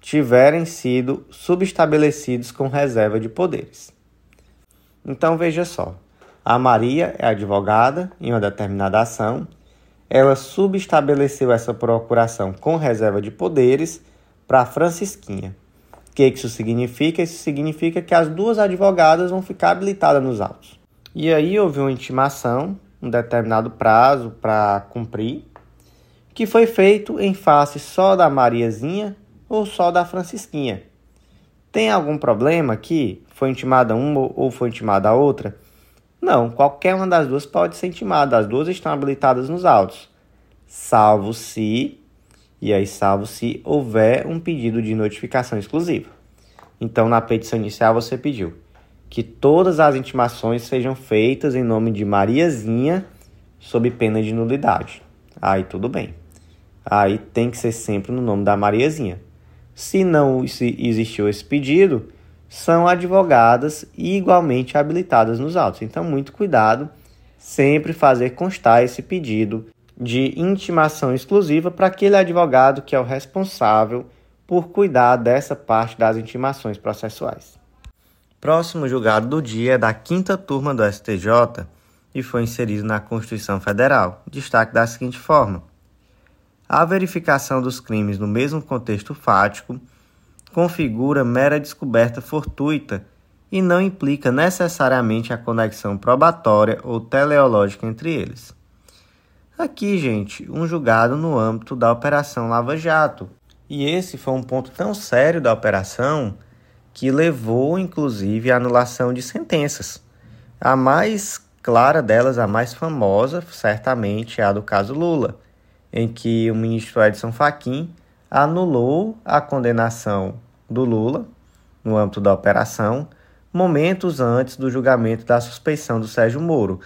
tiverem sido subestabelecidos com reserva de poderes. Então veja só, a Maria é advogada em uma determinada ação, ela subestabeleceu essa procuração com reserva de poderes para a Francisquinha. Que isso significa? Isso significa que as duas advogadas vão ficar habilitadas nos autos. E aí houve uma intimação, um determinado prazo para cumprir, que foi feito em face só da Mariazinha ou só da Francisquinha. Tem algum problema aqui? Foi intimada uma ou foi intimada a outra? Não, qualquer uma das duas pode ser intimada. As duas estão habilitadas nos autos. Salvo se, e aí salvo se houver um pedido de notificação exclusiva. Então, na petição inicial, você pediu que todas as intimações sejam feitas em nome de Mariazinha, sob pena de nulidade. Aí tudo bem. Aí tem que ser sempre no nome da Mariazinha. Se não se existiu esse pedido, são advogadas igualmente habilitadas nos autos. Então, muito cuidado, sempre fazer constar esse pedido de intimação exclusiva para aquele advogado que é o responsável por cuidar dessa parte das intimações processuais. Próximo julgado do dia é da quinta turma do STJ e foi inserido na Constituição Federal. Destaque da seguinte forma: a verificação dos crimes no mesmo contexto fático configura mera descoberta fortuita e não implica necessariamente a conexão probatória ou teleológica entre eles. Aqui, gente, um julgado no âmbito da Operação Lava Jato. E esse foi um ponto tão sério da operação que levou, inclusive, à anulação de sentenças. A mais clara delas, a mais famosa, certamente, é a do caso Lula em que o ministro Edson Fachin anulou a condenação do Lula no âmbito da operação, momentos antes do julgamento da suspeição do Sérgio Moro.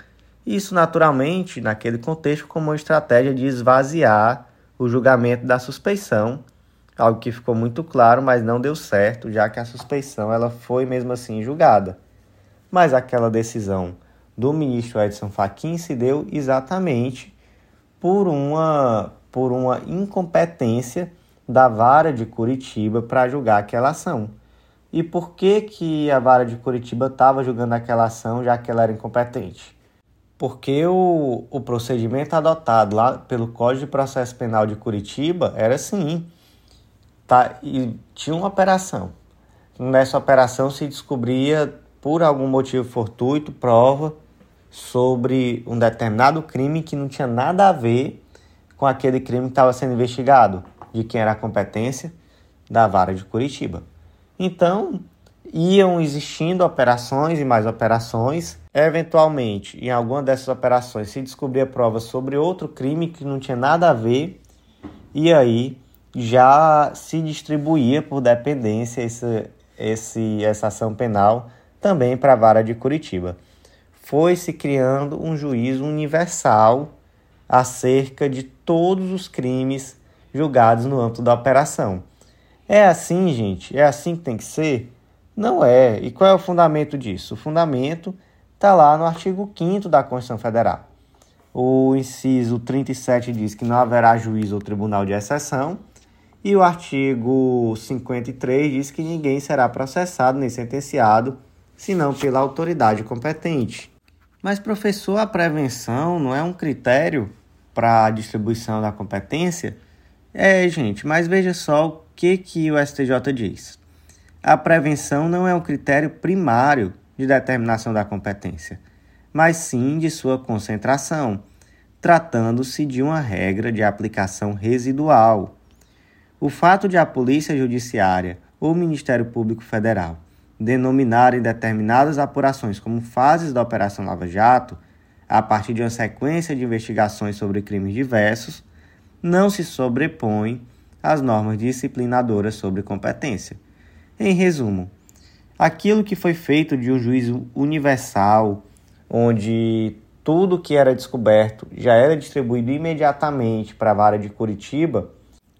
Isso, naturalmente, naquele contexto, como uma estratégia de esvaziar o julgamento da suspeição, algo que ficou muito claro, mas não deu certo, já que a suspeição ela foi mesmo assim julgada. Mas aquela decisão do ministro Edson Fachin se deu exatamente por uma, por uma incompetência da vara de Curitiba para julgar aquela ação. E por que, que a vara de Curitiba estava julgando aquela ação, já que ela era incompetente? Porque o, o procedimento adotado lá pelo Código de Processo Penal de Curitiba era assim, tá, e tinha uma operação. Nessa operação se descobria, por algum motivo fortuito, prova sobre um determinado crime que não tinha nada a ver com aquele crime que estava sendo investigado, de quem era a competência da vara de Curitiba. Então, iam existindo operações e mais operações. Eventualmente, em alguma dessas operações, se descobria provas sobre outro crime que não tinha nada a ver, e aí já se distribuía por dependência esse, esse, essa ação penal também para a vara de Curitiba. Foi se criando um juízo universal acerca de todos os crimes julgados no âmbito da operação. É assim, gente? É assim que tem que ser? Não é. E qual é o fundamento disso? O fundamento está lá no artigo 5 da Constituição Federal. O inciso 37 diz que não haverá juiz ou tribunal de exceção. E o artigo 53 diz que ninguém será processado nem sentenciado senão pela autoridade competente. Mas, professor, a prevenção não é um critério para a distribuição da competência? É, gente, mas veja só o que, que o STJ diz. A prevenção não é um critério primário de determinação da competência, mas sim de sua concentração, tratando-se de uma regra de aplicação residual. O fato de a Polícia Judiciária ou o Ministério Público Federal denominarem determinadas apurações como fases da Operação Lava Jato, a partir de uma sequência de investigações sobre crimes diversos, não se sobrepõe às normas disciplinadoras sobre competência. Em resumo, aquilo que foi feito de um juízo universal, onde tudo que era descoberto já era distribuído imediatamente para a vara de Curitiba,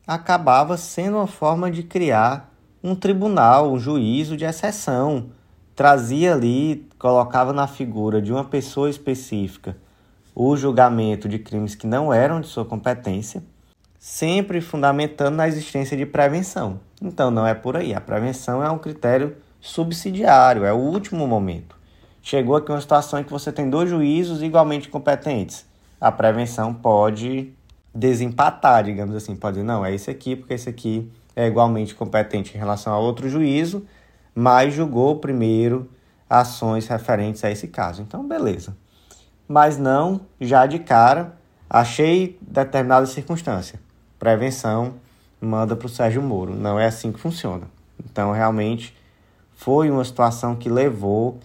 acabava sendo uma forma de criar um tribunal, um juízo de exceção. Trazia ali, colocava na figura de uma pessoa específica o julgamento de crimes que não eram de sua competência sempre fundamentando na existência de prevenção. Então não é por aí. A prevenção é um critério subsidiário, é o último momento. Chegou aqui uma situação em que você tem dois juízos igualmente competentes. A prevenção pode desempatar, digamos assim, pode dizer, não, é esse aqui, porque esse aqui é igualmente competente em relação a outro juízo, mas julgou primeiro ações referentes a esse caso. Então, beleza. Mas não, já de cara, achei determinada circunstância prevenção, manda para o Sérgio Moro. Não é assim que funciona. Então, realmente, foi uma situação que levou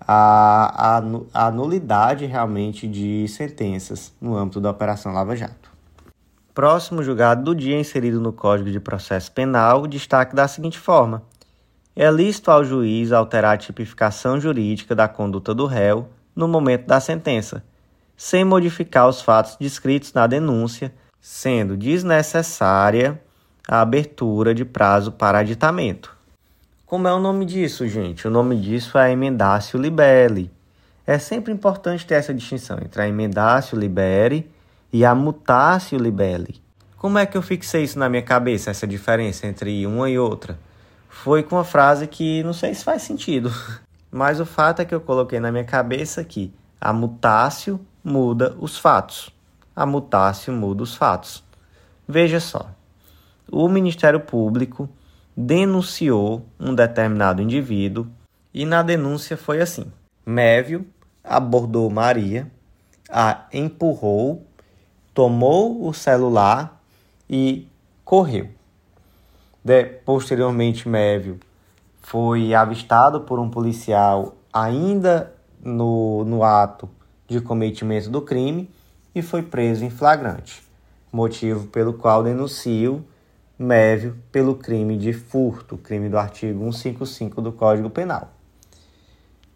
à, à, nulidade realmente de sentenças no âmbito da Operação Lava Jato. Próximo julgado do dia inserido no Código de Processo Penal, destaque da seguinte forma: é lícito ao juiz alterar a tipificação jurídica da conduta do réu no momento da sentença, sem modificar os fatos descritos na denúncia sendo desnecessária a abertura de prazo para aditamento. Como é o nome disso, gente? O nome disso é emendácio libelli. É sempre importante ter essa distinção entre a emendácio libere e a mutácio libelli. Como é que eu fixei isso na minha cabeça, essa diferença entre uma e outra? Foi com uma frase que não sei se faz sentido, mas o fato é que eu coloquei na minha cabeça que a mutácio muda os fatos a mutácio muda os fatos. Veja só, o Ministério Público denunciou um determinado indivíduo e na denúncia foi assim: Mévio abordou Maria, a empurrou, tomou o celular e correu. De, posteriormente, Mévio foi avistado por um policial ainda no, no ato de cometimento do crime e foi preso em flagrante. motivo pelo qual denuncio Mévio pelo crime de furto, crime do artigo 155 do Código Penal.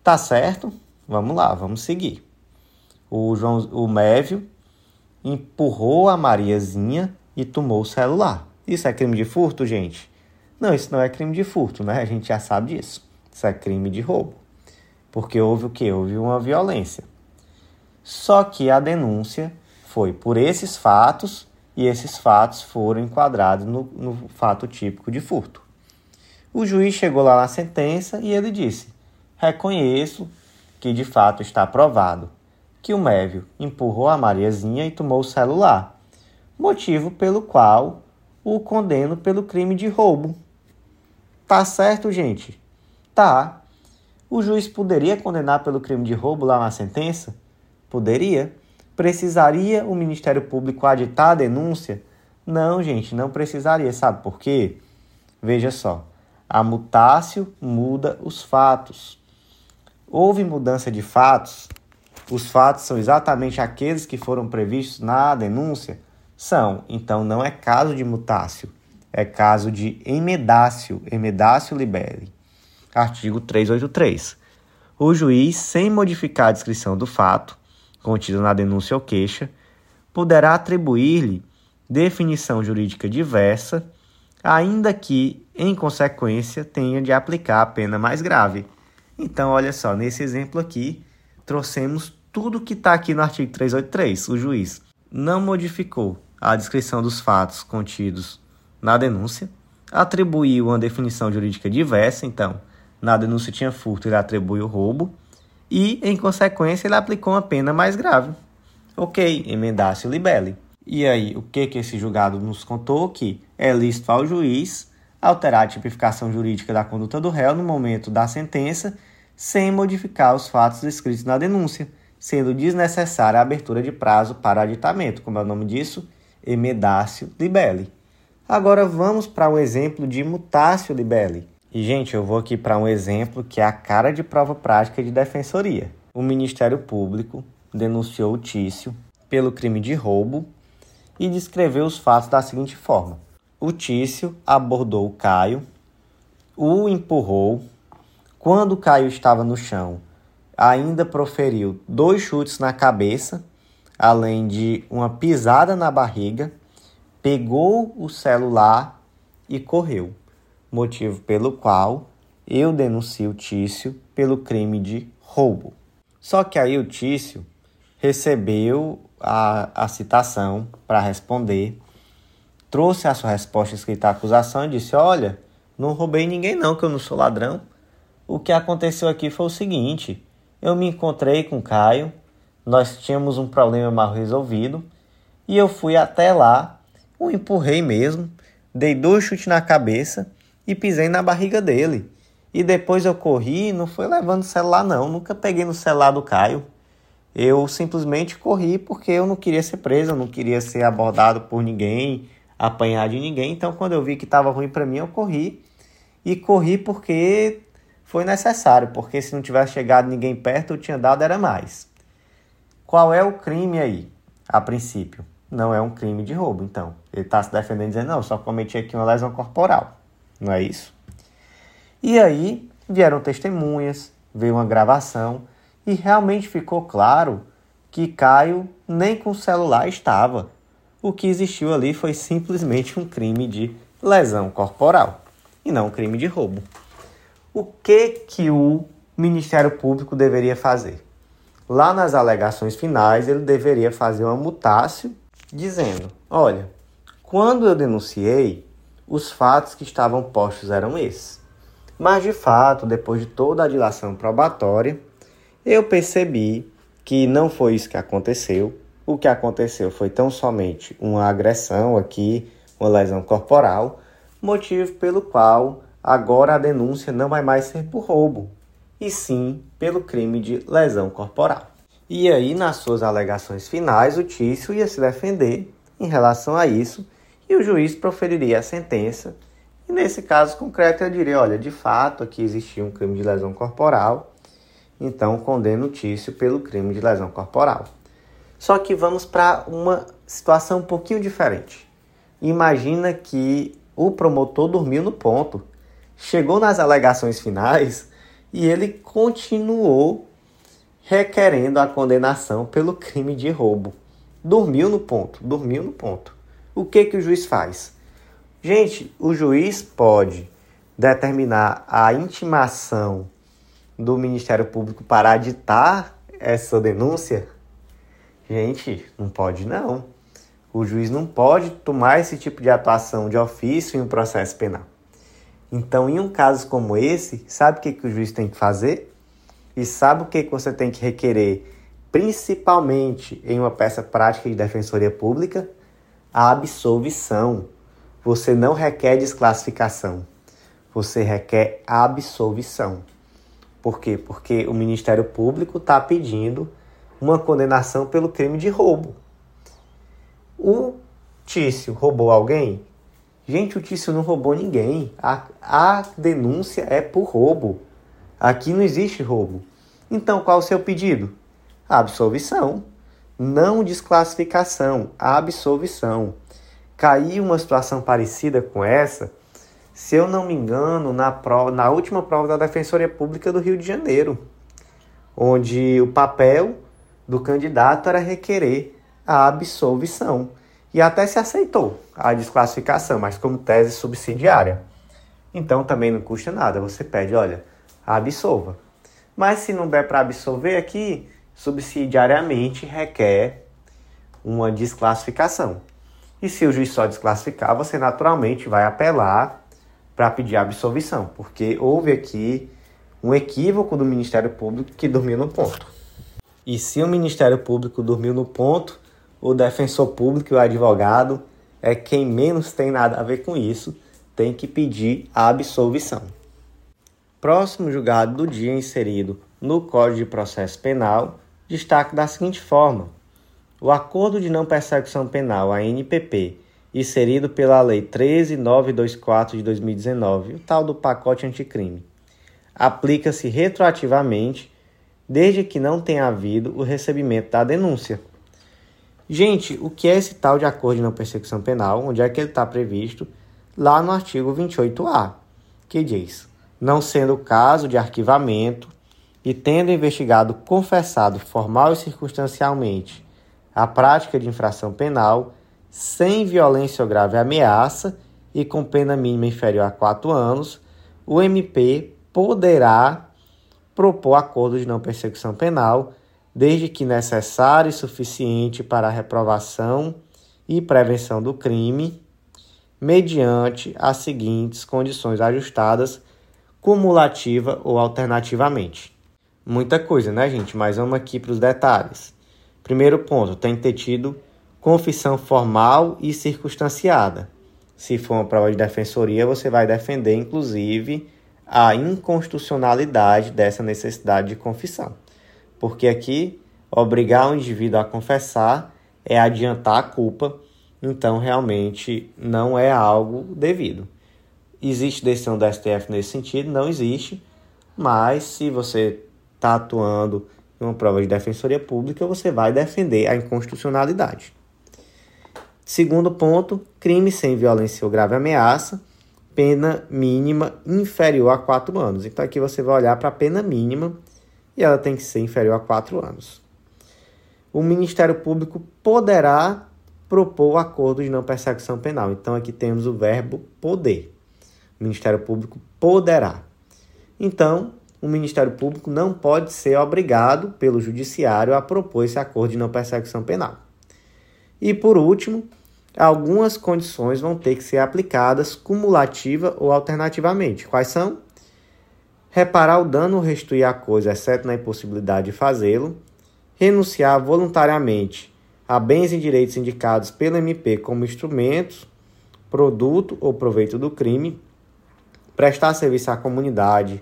Tá certo? Vamos lá, vamos seguir. O, João, o Mévio empurrou a Mariazinha e tomou o celular. Isso é crime de furto, gente? Não, isso não é crime de furto, né? A gente já sabe disso. Isso é crime de roubo. Porque houve o que? Houve uma violência. Só que a denúncia foi por esses fatos e esses fatos foram enquadrados no, no fato típico de furto. O juiz chegou lá na sentença e ele disse: Reconheço que de fato está provado que o Mévio empurrou a Mariazinha e tomou o celular, motivo pelo qual o condeno pelo crime de roubo. Tá certo, gente? Tá. O juiz poderia condenar pelo crime de roubo lá na sentença? Poderia. Precisaria o Ministério Público aditar a denúncia? Não, gente, não precisaria. Sabe por quê? Veja só. A mutácio muda os fatos. Houve mudança de fatos? Os fatos são exatamente aqueles que foram previstos na denúncia? São. Então não é caso de mutácio. É caso de emedácio, emedácio libere. Artigo 383. O juiz, sem modificar a descrição do fato, contida na denúncia ou queixa, poderá atribuir-lhe definição jurídica diversa, ainda que, em consequência, tenha de aplicar a pena mais grave. Então, olha só, nesse exemplo aqui, trouxemos tudo que está aqui no artigo 383. O juiz não modificou a descrição dos fatos contidos na denúncia, atribuiu uma definição jurídica diversa, então, na denúncia tinha furto, ele atribui o roubo, e, em consequência, ele aplicou uma pena mais grave. Ok, emendácio libele. E aí, o que, que esse julgado nos contou? Que é lícito ao juiz alterar a tipificação jurídica da conduta do réu no momento da sentença, sem modificar os fatos descritos na denúncia, sendo desnecessária a abertura de prazo para aditamento, como é o nome disso, emendácio libele. Agora vamos para um exemplo de mutácio libele. E, gente, eu vou aqui para um exemplo que é a cara de prova prática de defensoria. O Ministério Público denunciou o Tício pelo crime de roubo e descreveu os fatos da seguinte forma: o Tício abordou o Caio, o empurrou. Quando o Caio estava no chão, ainda proferiu dois chutes na cabeça, além de uma pisada na barriga, pegou o celular e correu motivo pelo qual eu denuncio o Tício pelo crime de roubo. Só que aí o Tício recebeu a, a citação para responder, trouxe a sua resposta escrita à acusação e disse: Olha, não roubei ninguém, não, que eu não sou ladrão. O que aconteceu aqui foi o seguinte: eu me encontrei com Caio, nós tínhamos um problema mal resolvido e eu fui até lá, o empurrei mesmo, dei dois chutes na cabeça e pisei na barriga dele. E depois eu corri, não foi levando o celular não, nunca peguei no celular do Caio. Eu simplesmente corri porque eu não queria ser preso, eu não queria ser abordado por ninguém, apanhar de ninguém. Então quando eu vi que estava ruim para mim, eu corri. E corri porque foi necessário, porque se não tivesse chegado ninguém perto, eu tinha dado era mais. Qual é o crime aí? A princípio, não é um crime de roubo, então. Ele está se defendendo dizendo, não, só cometi aqui uma lesão corporal não é isso? E aí vieram testemunhas, veio uma gravação e realmente ficou claro que Caio nem com o celular estava. O que existiu ali foi simplesmente um crime de lesão corporal e não um crime de roubo. O que que o Ministério Público deveria fazer? Lá nas alegações finais, ele deveria fazer uma mutácio dizendo: olha, quando eu denunciei, os fatos que estavam postos eram esses. Mas de fato, depois de toda a dilação probatória, eu percebi que não foi isso que aconteceu. O que aconteceu foi tão somente uma agressão aqui, uma lesão corporal, motivo pelo qual agora a denúncia não vai mais ser por roubo, e sim pelo crime de lesão corporal. E aí, nas suas alegações finais, o Tício ia se defender em relação a isso e o juiz proferiria a sentença. E nesse caso concreto eu diria, olha, de fato aqui existia um crime de lesão corporal, então condeno o Tício pelo crime de lesão corporal. Só que vamos para uma situação um pouquinho diferente. Imagina que o promotor dormiu no ponto, chegou nas alegações finais e ele continuou requerendo a condenação pelo crime de roubo. Dormiu no ponto, dormiu no ponto. O que que o juiz faz? Gente, o juiz pode determinar a intimação do Ministério Público para aditar essa denúncia? Gente, não pode não. O juiz não pode tomar esse tipo de atuação de ofício em um processo penal. Então, em um caso como esse, sabe o que, que o juiz tem que fazer? E sabe o que, que você tem que requerer, principalmente em uma peça prática de defensoria pública? A absolvição. Você não requer desclassificação, você requer absolvição. Por quê? Porque o Ministério Público está pedindo uma condenação pelo crime de roubo. O Tício roubou alguém? Gente, o Tício não roubou ninguém. A, a denúncia é por roubo. Aqui não existe roubo. Então, qual o seu pedido? Absolvição. Não desclassificação, absolvição. Caiu uma situação parecida com essa, se eu não me engano, na, prova, na última prova da Defensoria Pública do Rio de Janeiro, onde o papel do candidato era requerer a absolvição. E até se aceitou a desclassificação, mas como tese subsidiária. Então também não custa nada, você pede, olha, absolva. Mas se não der para absolver aqui, subsidiariamente requer uma desclassificação. E se o juiz só desclassificar, você naturalmente vai apelar para pedir absolvição, porque houve aqui um equívoco do Ministério Público que dormiu no ponto. E se o Ministério Público dormiu no ponto, o defensor público e o advogado é quem menos tem nada a ver com isso, tem que pedir absolvição. Próximo julgado do dia inserido no Código de Processo Penal, destaque da seguinte forma: o Acordo de Não Persecução Penal, a NPP, inserido pela Lei 13924 de 2019, o tal do pacote anticrime, aplica-se retroativamente desde que não tenha havido o recebimento da denúncia. Gente, o que é esse tal de acordo de não persecução penal? Onde é que ele está previsto? Lá no artigo 28A, que diz: não sendo caso de arquivamento e tendo investigado confessado formal e circunstancialmente a prática de infração penal, sem violência ou grave ameaça e com pena mínima inferior a quatro anos, o MP poderá propor acordo de não persecução penal desde que necessário e suficiente para a reprovação e prevenção do crime, mediante as seguintes condições ajustadas, cumulativa ou alternativamente. Muita coisa, né, gente? Mas vamos aqui para os detalhes. Primeiro ponto, tem que ter tido confissão formal e circunstanciada. Se for uma prova de defensoria, você vai defender, inclusive, a inconstitucionalidade dessa necessidade de confissão porque aqui obrigar o indivíduo a confessar é adiantar a culpa, então realmente não é algo devido. Existe decisão do STF nesse sentido? Não existe, mas se você está atuando em uma prova de defensoria pública, você vai defender a inconstitucionalidade. Segundo ponto, crime sem violência ou grave ameaça, pena mínima inferior a 4 anos. Então aqui você vai olhar para a pena mínima e ela tem que ser inferior a 4 anos. O Ministério Público poderá propor o acordo de não persecução penal. Então aqui temos o verbo poder. O Ministério Público poderá. Então, o Ministério Público não pode ser obrigado pelo Judiciário a propor esse acordo de não persecução penal. E por último, algumas condições vão ter que ser aplicadas cumulativa ou alternativamente. Quais são? reparar o dano ou restituir a coisa, exceto na impossibilidade de fazê-lo, renunciar voluntariamente a bens e direitos indicados pelo MP como instrumentos, produto ou proveito do crime, prestar serviço à comunidade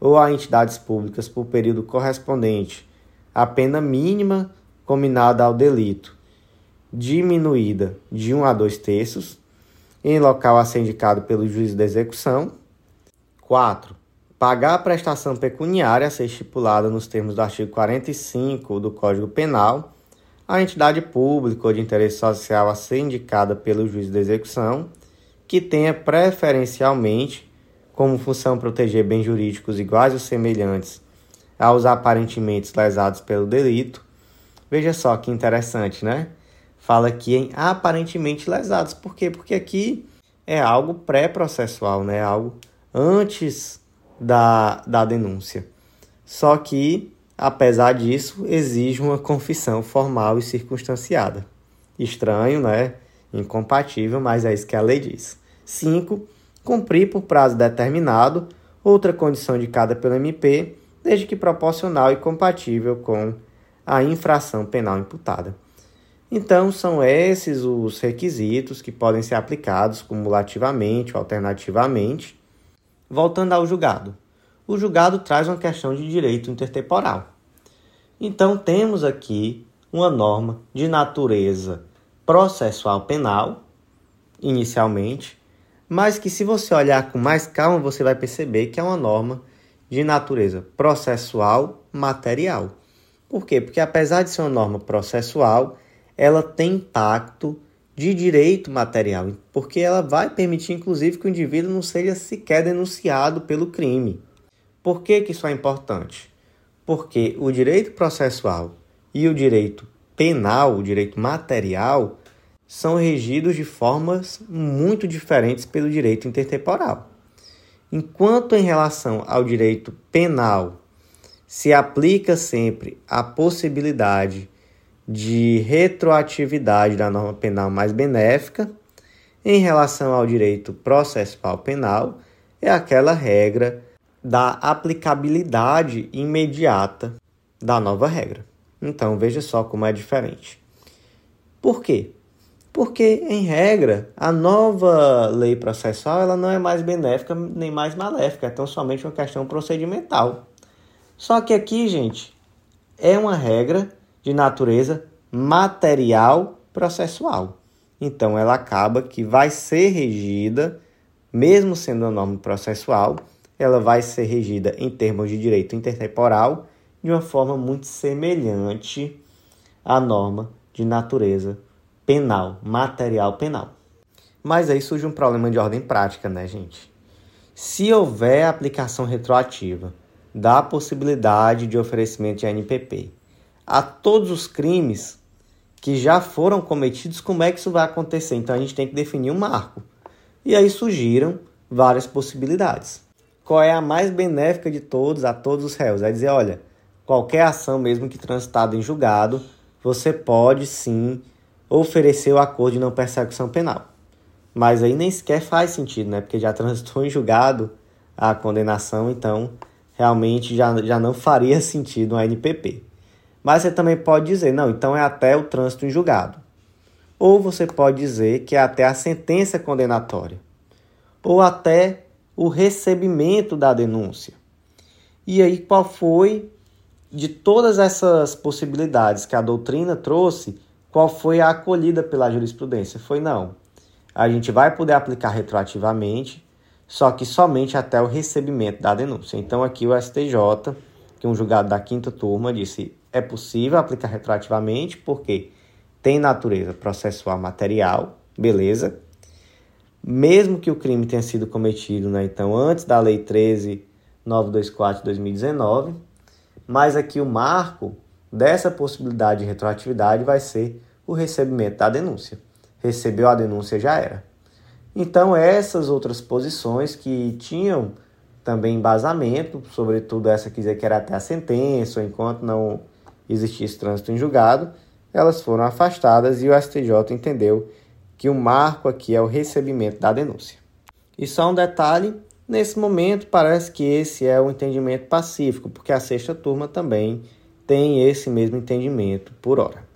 ou a entidades públicas por período correspondente à pena mínima combinada ao delito, diminuída de 1 a 2 terços, em local a ser indicado pelo juiz da execução. 4 pagar a prestação pecuniária a ser estipulada nos termos do artigo 45 do Código Penal, a entidade pública ou de interesse social a ser indicada pelo juiz de execução, que tenha preferencialmente como função proteger bens jurídicos iguais ou semelhantes aos aparentemente lesados pelo delito. Veja só que interessante, né? Fala aqui em aparentemente lesados. Por quê? Porque aqui é algo pré-processual, né? Algo antes da, da denúncia. Só que, apesar disso, exige uma confissão formal e circunstanciada. Estranho, né? Incompatível, mas é isso que a lei diz. 5. Cumprir por prazo determinado outra condição indicada pelo MP, desde que proporcional e compatível com a infração penal imputada. Então, são esses os requisitos que podem ser aplicados cumulativamente ou alternativamente. Voltando ao julgado. O julgado traz uma questão de direito intertemporal. Então, temos aqui uma norma de natureza processual penal, inicialmente, mas que, se você olhar com mais calma, você vai perceber que é uma norma de natureza processual material. Por quê? Porque, apesar de ser uma norma processual, ela tem impacto de direito material, porque ela vai permitir, inclusive, que o indivíduo não seja sequer denunciado pelo crime. Por que, que isso é importante? Porque o direito processual e o direito penal, o direito material, são regidos de formas muito diferentes pelo direito intertemporal. Enquanto em relação ao direito penal se aplica sempre a possibilidade de retroatividade da norma penal mais benéfica, em relação ao direito processual penal, é aquela regra da aplicabilidade imediata da nova regra. Então veja só como é diferente. Por quê? Porque, em regra, a nova lei processual ela não é mais benéfica nem mais maléfica, é tão somente uma questão procedimental. Só que aqui, gente, é uma regra de natureza material processual. Então ela acaba que vai ser regida, mesmo sendo uma norma processual, ela vai ser regida em termos de direito intertemporal de uma forma muito semelhante à norma de natureza penal, material penal. Mas aí surge um problema de ordem prática, né, gente? Se houver aplicação retroativa da possibilidade de oferecimento de ANPP a todos os crimes que já foram cometidos, como é que isso vai acontecer? Então a gente tem que definir um marco. E aí surgiram várias possibilidades. Qual é a mais benéfica de todos a todos os réus? É dizer, olha, qualquer ação mesmo que transitada em julgado, você pode sim oferecer o acordo de não persecução penal. Mas aí nem sequer faz sentido, né? Porque já transitou em julgado a condenação, então realmente já, já não faria sentido a NPP. Mas você também pode dizer, não, então é até o trânsito em julgado. Ou você pode dizer que é até a sentença condenatória. Ou até o recebimento da denúncia. E aí, qual foi, de todas essas possibilidades que a doutrina trouxe, qual foi a acolhida pela jurisprudência? Foi não. A gente vai poder aplicar retroativamente, só que somente até o recebimento da denúncia. Então, aqui o STJ, que é um julgado da quinta turma, disse é possível aplicar retroativamente, porque tem natureza processual material, beleza. Mesmo que o crime tenha sido cometido, né, então, antes da Lei 13.924 de 2019, mas aqui o marco dessa possibilidade de retroatividade vai ser o recebimento da denúncia. Recebeu a denúncia, já era. Então, essas outras posições que tinham também embasamento, sobretudo essa que dizia que era até a sentença, ou enquanto não existisse trânsito em julgado, elas foram afastadas e o STJ entendeu que o marco aqui é o recebimento da denúncia. E só um detalhe, nesse momento parece que esse é o entendimento pacífico, porque a sexta turma também tem esse mesmo entendimento por hora.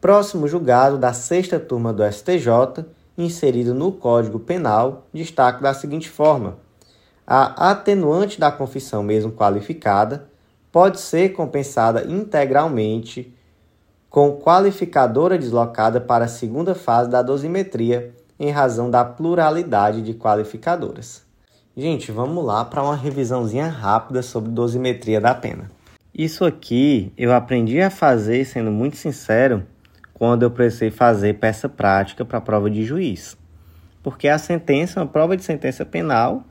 Próximo julgado da sexta turma do STJ, inserido no Código Penal, destaca da seguinte forma: a atenuante da confissão mesmo qualificada pode ser compensada integralmente com qualificadora deslocada para a segunda fase da dosimetria em razão da pluralidade de qualificadoras. Gente, vamos lá para uma revisãozinha rápida sobre dosimetria da pena. Isso aqui eu aprendi a fazer, sendo muito sincero, quando eu precisei fazer peça prática para a prova de juiz. Porque a sentença, uma prova de sentença penal,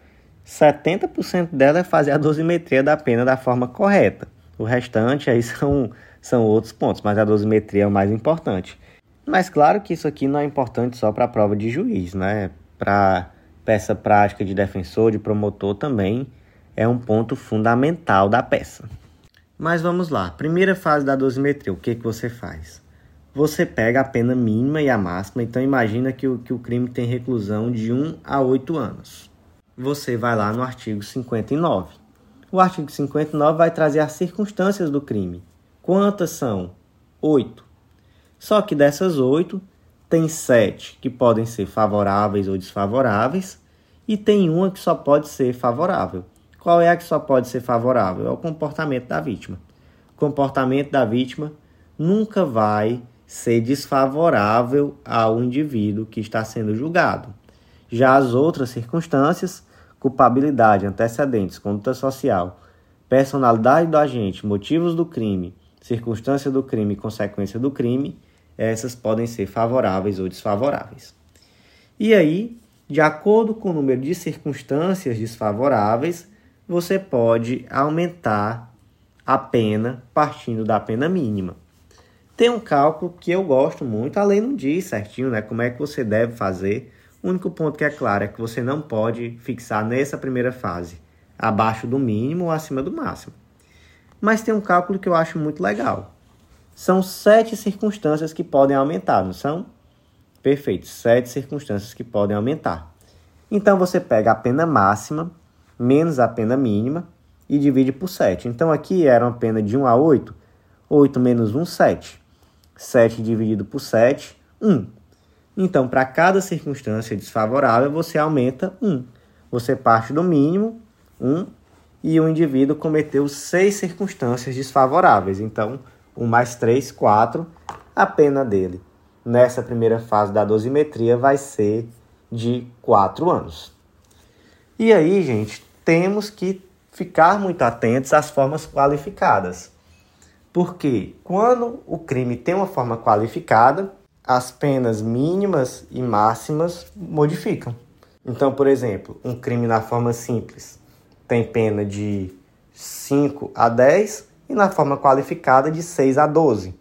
70% dela é fazer a dosimetria da pena da forma correta. O restante aí são, são outros pontos, mas a dosimetria é o mais importante. Mas claro que isso aqui não é importante só para a prova de juiz, né? Para peça prática de defensor, de promotor também é um ponto fundamental da peça. Mas vamos lá. Primeira fase da dosimetria, o que, que você faz? Você pega a pena mínima e a máxima, então imagina que o, que o crime tem reclusão de 1 a 8 anos. Você vai lá no artigo 59. O artigo 59 vai trazer as circunstâncias do crime. Quantas são? 8. Só que dessas 8, tem 7 que podem ser favoráveis ou desfavoráveis, e tem uma que só pode ser favorável. Qual é a que só pode ser favorável? É o comportamento da vítima. O comportamento da vítima nunca vai ser desfavorável ao indivíduo que está sendo julgado. Já as outras circunstâncias, culpabilidade, antecedentes, conduta social, personalidade do agente, motivos do crime, circunstância do crime consequência do crime, essas podem ser favoráveis ou desfavoráveis. E aí, de acordo com o número de circunstâncias desfavoráveis, você pode aumentar a pena partindo da pena mínima. Tem um cálculo que eu gosto muito, a lei não diz certinho né, como é que você deve fazer. O único ponto que é claro é que você não pode fixar nessa primeira fase abaixo do mínimo ou acima do máximo. Mas tem um cálculo que eu acho muito legal. São sete circunstâncias que podem aumentar, não são? Perfeito, sete circunstâncias que podem aumentar. Então você pega a pena máxima menos a pena mínima e divide por 7. Então aqui era uma pena de 1 a 8, 8 menos 1, 7. 7 dividido por 7, 1. Então, para cada circunstância desfavorável, você aumenta 1. Você parte do mínimo, 1, e o indivíduo cometeu 6 circunstâncias desfavoráveis. Então, 1 mais 3, 4. A pena dele nessa primeira fase da dosimetria vai ser de 4 anos. E aí, gente, temos que ficar muito atentos às formas qualificadas. Porque quando o crime tem uma forma qualificada, as penas mínimas e máximas modificam. Então, por exemplo, um crime na forma simples tem pena de 5 a 10 e na forma qualificada de 6 a 12.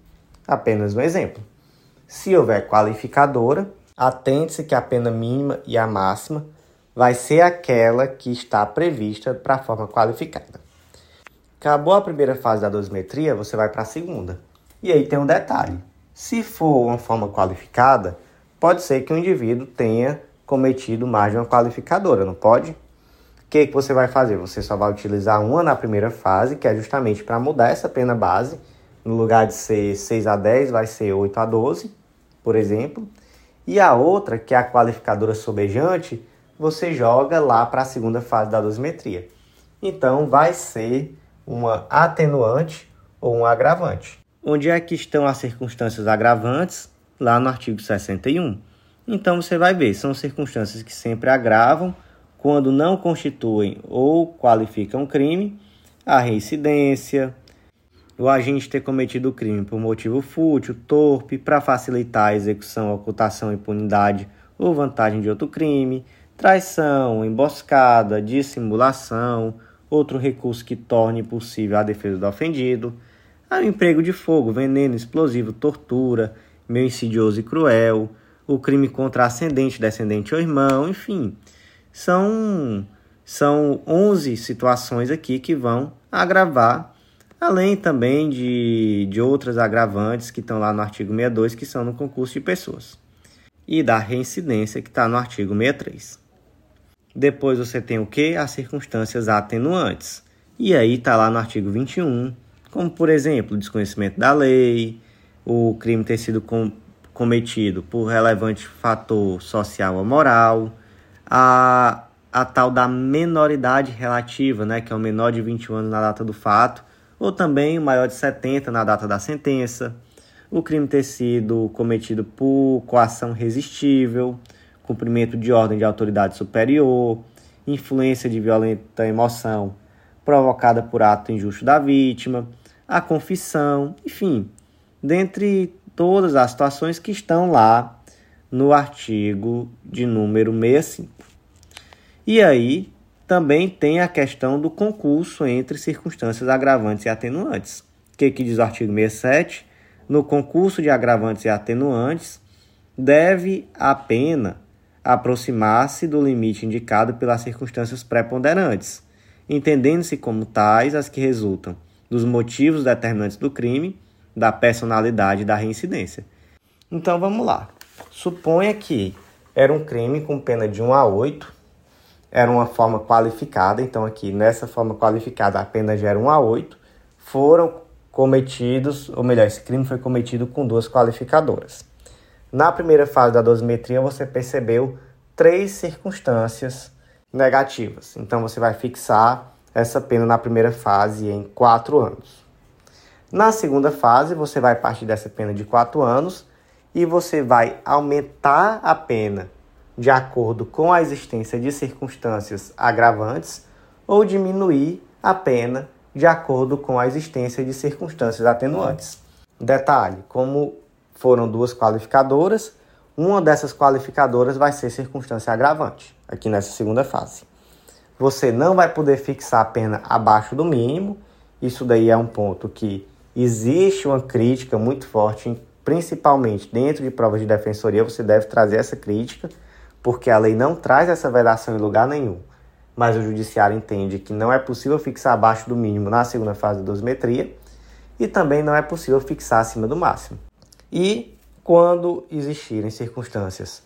Apenas um exemplo. Se houver qualificadora, atente-se que a pena mínima e a máxima vai ser aquela que está prevista para a forma qualificada. Acabou a primeira fase da dosimetria, você vai para a segunda. E aí tem um detalhe: se for uma forma qualificada, pode ser que o indivíduo tenha cometido mais de uma qualificadora, não pode? O que, que você vai fazer? Você só vai utilizar uma na primeira fase, que é justamente para mudar essa pena base. No lugar de ser 6 a 10, vai ser 8 a 12, por exemplo. E a outra, que é a qualificadora sobejante, você joga lá para a segunda fase da dosimetria. Então, vai ser uma atenuante ou um agravante. Onde é que estão as circunstâncias agravantes? Lá no artigo 61. Então, você vai ver, são circunstâncias que sempre agravam quando não constituem ou qualificam crime, a reincidência, o agente ter cometido o crime por motivo fútil, torpe, para facilitar a execução, ocultação, impunidade ou vantagem de outro crime, traição, emboscada, dissimulação, outro recurso que torne possível a defesa do ofendido, o emprego de fogo, veneno, explosivo, tortura, meio insidioso e cruel, o crime contra ascendente, descendente ou irmão, enfim. São, são 11 situações aqui que vão agravar, além também de, de outras agravantes que estão lá no artigo 62, que são no concurso de pessoas, e da reincidência que está no artigo 63. Depois você tem o que? As circunstâncias atenuantes. E aí está lá no artigo 21, como por exemplo, o desconhecimento da lei, o crime ter sido com, cometido por relevante fator social ou moral, a, a tal da menoridade relativa, né, que é o menor de 21 anos na data do fato, ou também o maior de 70 na data da sentença, o crime ter sido cometido por coação resistível, cumprimento de ordem de autoridade superior, influência de violenta emoção provocada por ato injusto da vítima, a confissão, enfim, dentre todas as situações que estão lá no artigo de número 65. E aí também tem a questão do concurso entre circunstâncias agravantes e atenuantes. O que, que diz o artigo 67? No concurso de agravantes e atenuantes, deve a pena aproximar-se do limite indicado pelas circunstâncias preponderantes, entendendo-se como tais as que resultam dos motivos determinantes do crime, da personalidade e da reincidência. Então vamos lá. Suponha que era um crime com pena de 1 a 8, era uma forma qualificada, então aqui nessa forma qualificada a pena já era 1 a 8, foram cometidos, ou melhor, esse crime foi cometido com duas qualificadoras. Na primeira fase da dosimetria você percebeu três circunstâncias negativas, então você vai fixar essa pena na primeira fase em quatro anos. Na segunda fase, você vai partir dessa pena de quatro anos e você vai aumentar a pena de acordo com a existência de circunstâncias agravantes ou diminuir a pena de acordo com a existência de circunstâncias atenuantes. Detalhe: como foram duas qualificadoras, uma dessas qualificadoras vai ser circunstância agravante, aqui nessa segunda fase. Você não vai poder fixar a pena abaixo do mínimo. Isso daí é um ponto que existe uma crítica muito forte, principalmente dentro de provas de defensoria. Você deve trazer essa crítica, porque a lei não traz essa vedação em lugar nenhum. Mas o judiciário entende que não é possível fixar abaixo do mínimo na segunda fase da dosimetria e também não é possível fixar acima do máximo. E quando existirem circunstâncias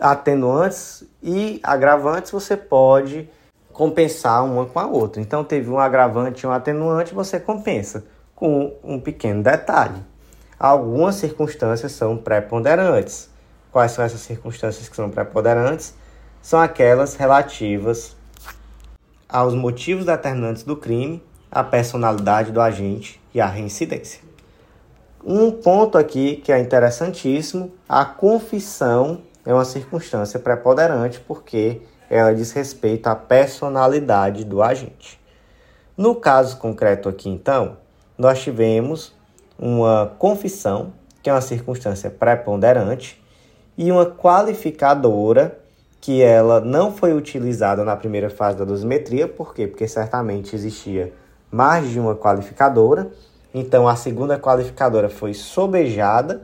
atenuantes e agravantes, você pode compensar uma com a outra. Então, teve um agravante e um atenuante, você compensa com um pequeno detalhe. Algumas circunstâncias são preponderantes. Quais são essas circunstâncias que são preponderantes? São aquelas relativas aos motivos determinantes do crime, a personalidade do agente e a reincidência. Um ponto aqui que é interessantíssimo: a confissão é uma circunstância preponderante porque ela diz respeito à personalidade do agente. No caso concreto aqui, então, nós tivemos uma confissão, que é uma circunstância preponderante, e uma qualificadora, que ela não foi utilizada na primeira fase da dosimetria, por quê? Porque certamente existia mais de uma qualificadora, então a segunda qualificadora foi sobejada,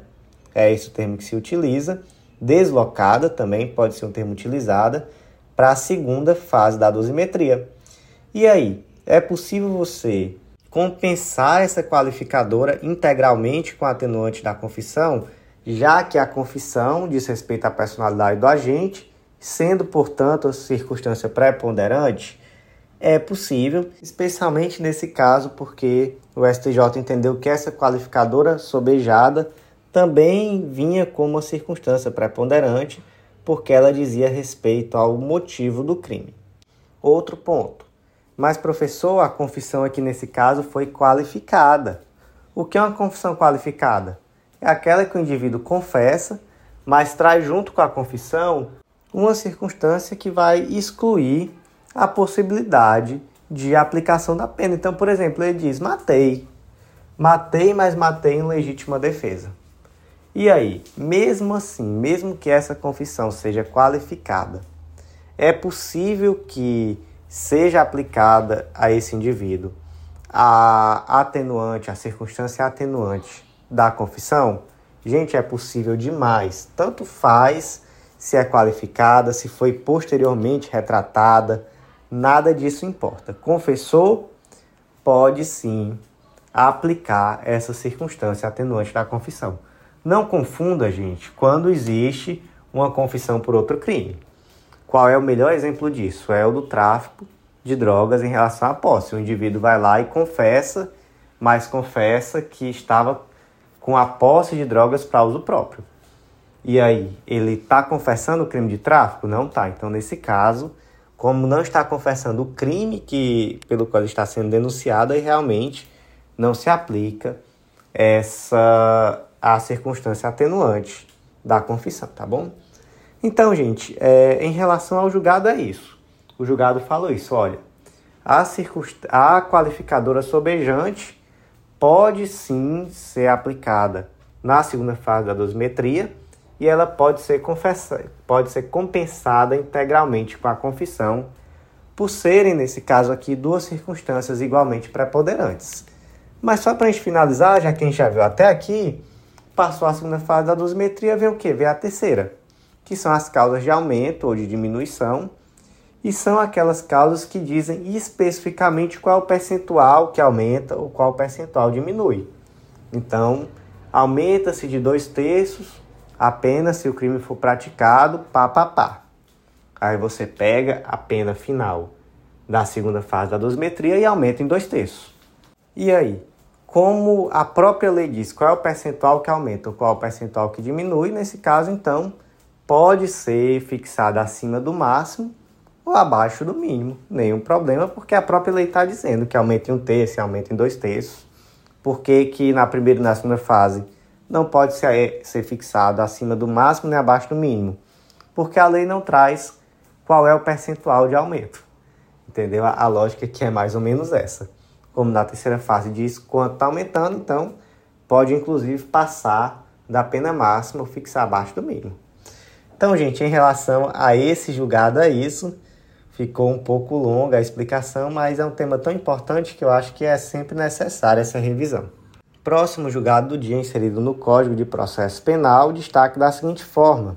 é esse o termo que se utiliza, deslocada também pode ser um termo utilizado, para a segunda fase da dosimetria. E aí, é possível você compensar essa qualificadora integralmente com a atenuante da confissão, já que a confissão diz respeito à personalidade do agente, sendo, portanto, a circunstância preponderante? É possível, especialmente nesse caso, porque o STJ entendeu que essa qualificadora sobejada também vinha como uma circunstância preponderante porque ela dizia respeito ao motivo do crime. Outro ponto. Mas, professor, a confissão aqui nesse caso foi qualificada. O que é uma confissão qualificada? É aquela que o indivíduo confessa, mas traz junto com a confissão uma circunstância que vai excluir a possibilidade de aplicação da pena. Então, por exemplo, ele diz: matei. Matei, mas matei em legítima defesa. E aí, mesmo assim, mesmo que essa confissão seja qualificada, é possível que seja aplicada a esse indivíduo a atenuante, a circunstância atenuante da confissão? Gente, é possível demais. Tanto faz se é qualificada, se foi posteriormente retratada, nada disso importa. Confessou, pode sim aplicar essa circunstância atenuante da confissão. Não confunda, gente, quando existe uma confissão por outro crime. Qual é o melhor exemplo disso? É o do tráfico de drogas em relação à posse. O indivíduo vai lá e confessa, mas confessa que estava com a posse de drogas para uso próprio. E aí, ele está confessando o crime de tráfico? Não está. Então, nesse caso, como não está confessando o crime que pelo qual está sendo denunciado, aí realmente não se aplica essa a circunstância atenuante da confissão, tá bom? Então, gente, é, em relação ao julgado é isso. O julgado falou isso, olha, a, a qualificadora sobejante pode sim ser aplicada na segunda fase da dosimetria e ela pode ser, confessa, pode ser compensada integralmente com a confissão, por serem, nesse caso aqui, duas circunstâncias igualmente preponderantes. Mas só para a gente finalizar, já que a gente já viu até aqui, passou a segunda fase da dosimetria, vem o quê? Vem a terceira, que são as causas de aumento ou de diminuição, e são aquelas causas que dizem especificamente qual o percentual que aumenta ou qual o percentual diminui. Então, aumenta-se de dois terços apenas se o crime for praticado, pá, pá, pá. Aí você pega a pena final da segunda fase da dosimetria e aumenta em dois terços. E aí? Como a própria lei diz qual é o percentual que aumenta ou qual é o percentual que diminui, nesse caso, então, pode ser fixada acima do máximo ou abaixo do mínimo. Nenhum problema, porque a própria lei está dizendo que aumenta em um terço, aumenta em dois terços. Porque que na primeira e na segunda fase não pode ser, fixado acima do máximo nem abaixo do mínimo. Porque a lei não traz qual é o percentual de aumento. Entendeu? A, a lógica aqui é mais ou menos essa. Como na terceira fase diz quanto está aumentando, então pode inclusive passar da pena máxima ou fixar abaixo do mínimo. Então, gente, em relação a esse julgado, é isso. Ficou um pouco longa a explicação, mas é um tema tão importante que eu acho que é sempre necessária essa revisão. Próximo julgado do dia inserido no Código de Processo Penal destaque da seguinte forma: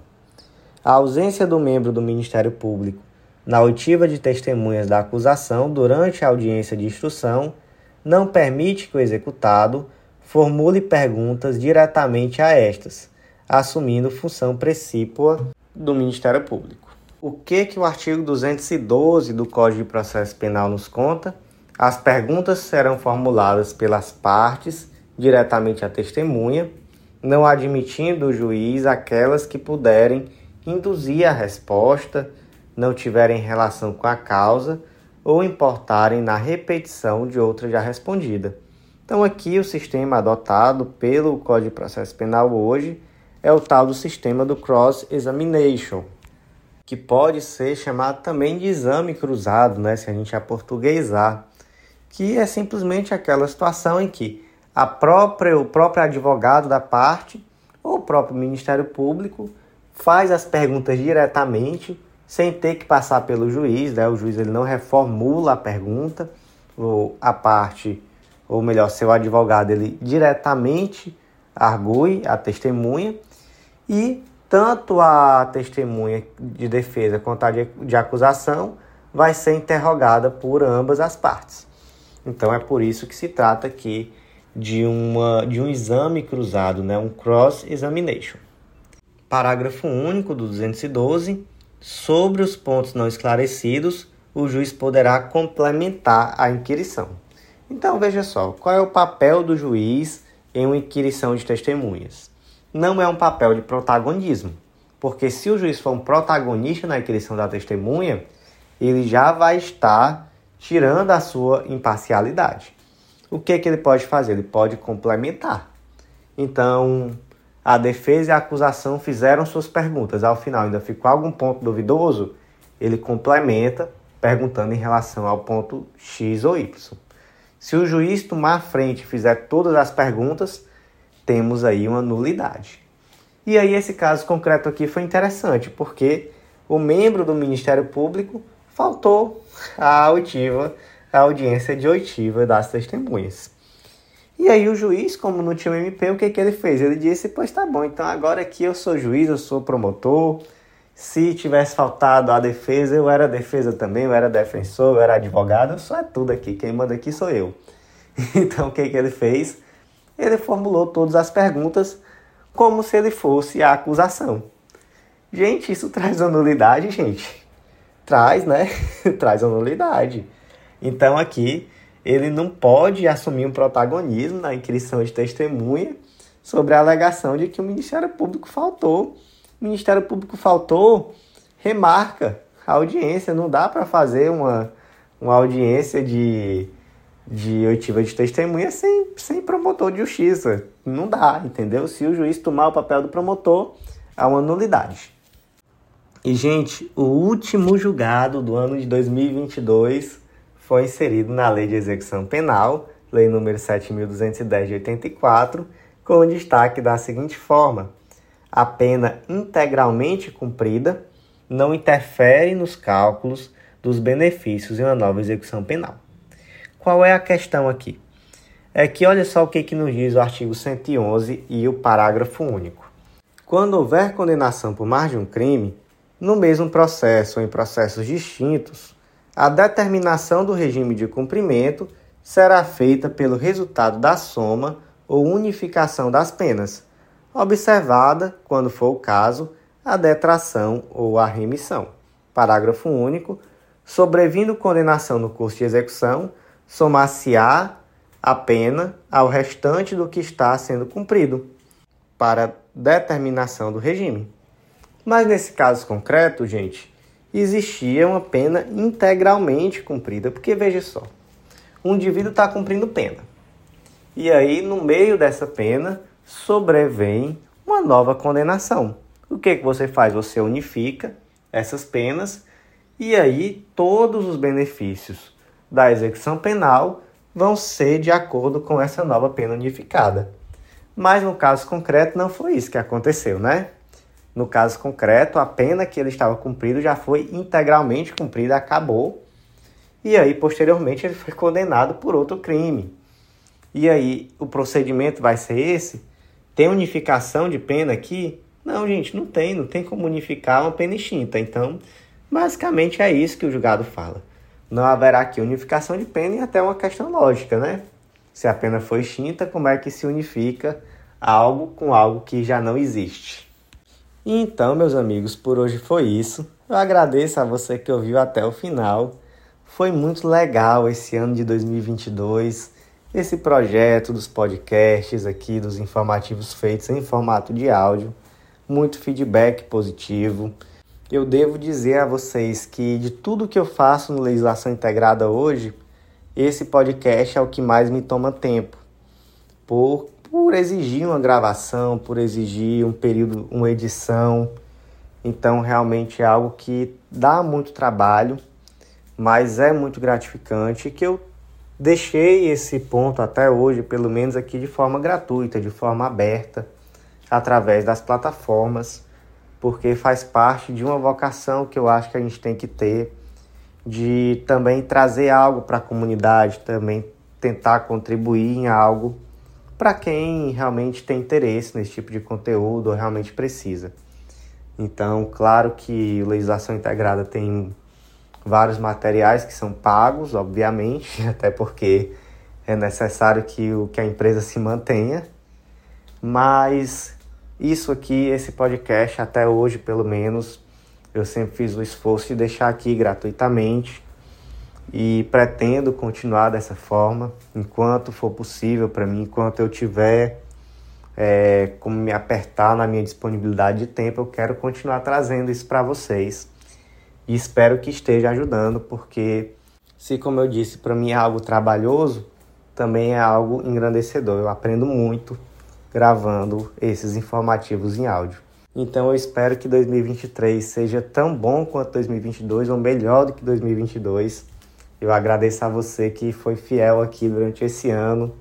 a ausência do membro do Ministério Público na oitiva de testemunhas da acusação durante a audiência de instrução não permite que o executado formule perguntas diretamente a estas, assumindo função precípua do Ministério Público. O que que o artigo 212 do Código de Processo Penal nos conta? As perguntas serão formuladas pelas partes diretamente à testemunha, não admitindo o juiz aquelas que puderem induzir a resposta, não tiverem relação com a causa ou importarem na repetição de outra já respondida. Então aqui o sistema adotado pelo Código de Processo Penal hoje é o tal do sistema do cross examination, que pode ser chamado também de exame cruzado, né, se a gente aportuguesar, que é simplesmente aquela situação em que a própria, o próprio advogado da parte ou o próprio Ministério Público faz as perguntas diretamente, sem ter que passar pelo juiz, né? o juiz ele não reformula a pergunta, ou a parte, ou melhor, seu advogado, ele diretamente argue a testemunha e tanto a testemunha de defesa quanto a de, acusação vai ser interrogada por ambas as partes. Então é por isso que se trata aqui de, uma, de um exame cruzado, né? um cross-examination. Parágrafo único do 212. Sobre os pontos não esclarecidos, o juiz poderá complementar a inquirição. Então veja só, qual é o papel do juiz em uma inquirição de testemunhas? não é um papel de protagonismo, porque se o juiz for um protagonista na inquirição da testemunha, ele já vai estar tirando a sua imparcialidade. O que, que ele pode fazer? Ele pode complementar. Então, a defesa e a acusação fizeram suas perguntas. Ao final, ainda ficou algum ponto duvidoso? Ele complementa, perguntando em relação ao ponto X ou Y. Se o juiz tomar a frente e fizer todas as perguntas, temos aí uma nulidade. E aí esse caso concreto aqui foi interessante, porque o membro do Ministério Público faltou à oitiva, à audiência de oitiva das testemunhas. E aí o juiz, como não tinha MP, o que, que ele fez? Ele disse, pois tá bom, então agora aqui eu sou juiz, eu sou promotor, se tivesse faltado a defesa, eu era defesa também, eu era defensor, eu era advogado, eu sou é tudo aqui, quem manda aqui sou eu. Então o que, que ele fez? ele formulou todas as perguntas como se ele fosse a acusação. Gente, isso traz a nulidade, gente. Traz, né? traz a nulidade. Então aqui ele não pode assumir um protagonismo na inquirição de testemunha sobre a alegação de que o Ministério Público faltou. O Ministério Público faltou, remarca a audiência. Não dá para fazer uma, uma audiência de de oitiva de testemunha sem, sem promotor de justiça. Não dá, entendeu? Se o juiz tomar o papel do promotor, há uma nulidade. E, gente, o último julgado do ano de 2022 foi inserido na Lei de Execução Penal, Lei número 7.210 de 84, com destaque da seguinte forma: a pena integralmente cumprida não interfere nos cálculos dos benefícios em uma nova execução penal. Qual é a questão aqui? É que olha só o que, que nos diz o artigo 111 e o parágrafo único. Quando houver condenação por mais de um crime, no mesmo processo ou em processos distintos, a determinação do regime de cumprimento será feita pelo resultado da soma ou unificação das penas, observada, quando for o caso, a detração ou a remissão. Parágrafo único. Sobrevindo condenação no curso de execução, somar-se-á a pena ao restante do que está sendo cumprido, para determinação do regime. Mas nesse caso concreto, gente, existia uma pena integralmente cumprida, porque veja só, um indivíduo está cumprindo pena. E aí, no meio dessa pena, sobrevém uma nova condenação. O que, que você faz? Você unifica essas penas e aí todos os benefícios da execução penal vão ser de acordo com essa nova pena unificada. Mas no caso concreto não foi isso que aconteceu, né? No caso concreto, a pena que ele estava cumprido já foi integralmente cumprida, acabou. E aí, posteriormente, ele foi condenado por outro crime. E aí, o procedimento vai ser esse? Tem unificação de pena aqui? Não, gente, não tem. Não tem como unificar uma pena extinta. Então, basicamente é isso que o julgado fala. Não haverá aqui unificação de pena e até uma questão lógica, né? Se a pena foi extinta, como é que se unifica algo com algo que já não existe? Então, meus amigos, por hoje foi isso. Eu agradeço a você que ouviu até o final. Foi muito legal esse ano de 2022 esse projeto dos podcasts aqui, dos informativos feitos em formato de áudio. Muito feedback positivo. Eu devo dizer a vocês que de tudo que eu faço no Legislação Integrada hoje, esse podcast é o que mais me toma tempo. Por, por exigir uma gravação, por exigir um período, uma edição. Então, realmente é algo que dá muito trabalho, mas é muito gratificante que eu Deixei esse ponto até hoje, pelo menos aqui de forma gratuita, de forma aberta, através das plataformas, porque faz parte de uma vocação que eu acho que a gente tem que ter de também trazer algo para a comunidade, também tentar contribuir em algo para quem realmente tem interesse nesse tipo de conteúdo ou realmente precisa. Então, claro que legislação integrada tem vários materiais que são pagos, obviamente, até porque é necessário que, o, que a empresa se mantenha. Mas isso aqui, esse podcast, até hoje pelo menos, eu sempre fiz o esforço de deixar aqui gratuitamente e pretendo continuar dessa forma enquanto for possível para mim, enquanto eu tiver é, como me apertar na minha disponibilidade de tempo, eu quero continuar trazendo isso para vocês e espero que esteja ajudando, porque se, como eu disse, para mim é algo trabalhoso, também é algo engrandecedor. Eu aprendo muito gravando esses informativos em áudio. Então eu espero que 2023 seja tão bom quanto 2022 ou melhor do que 2022. Eu agradeço a você que foi fiel aqui durante esse ano,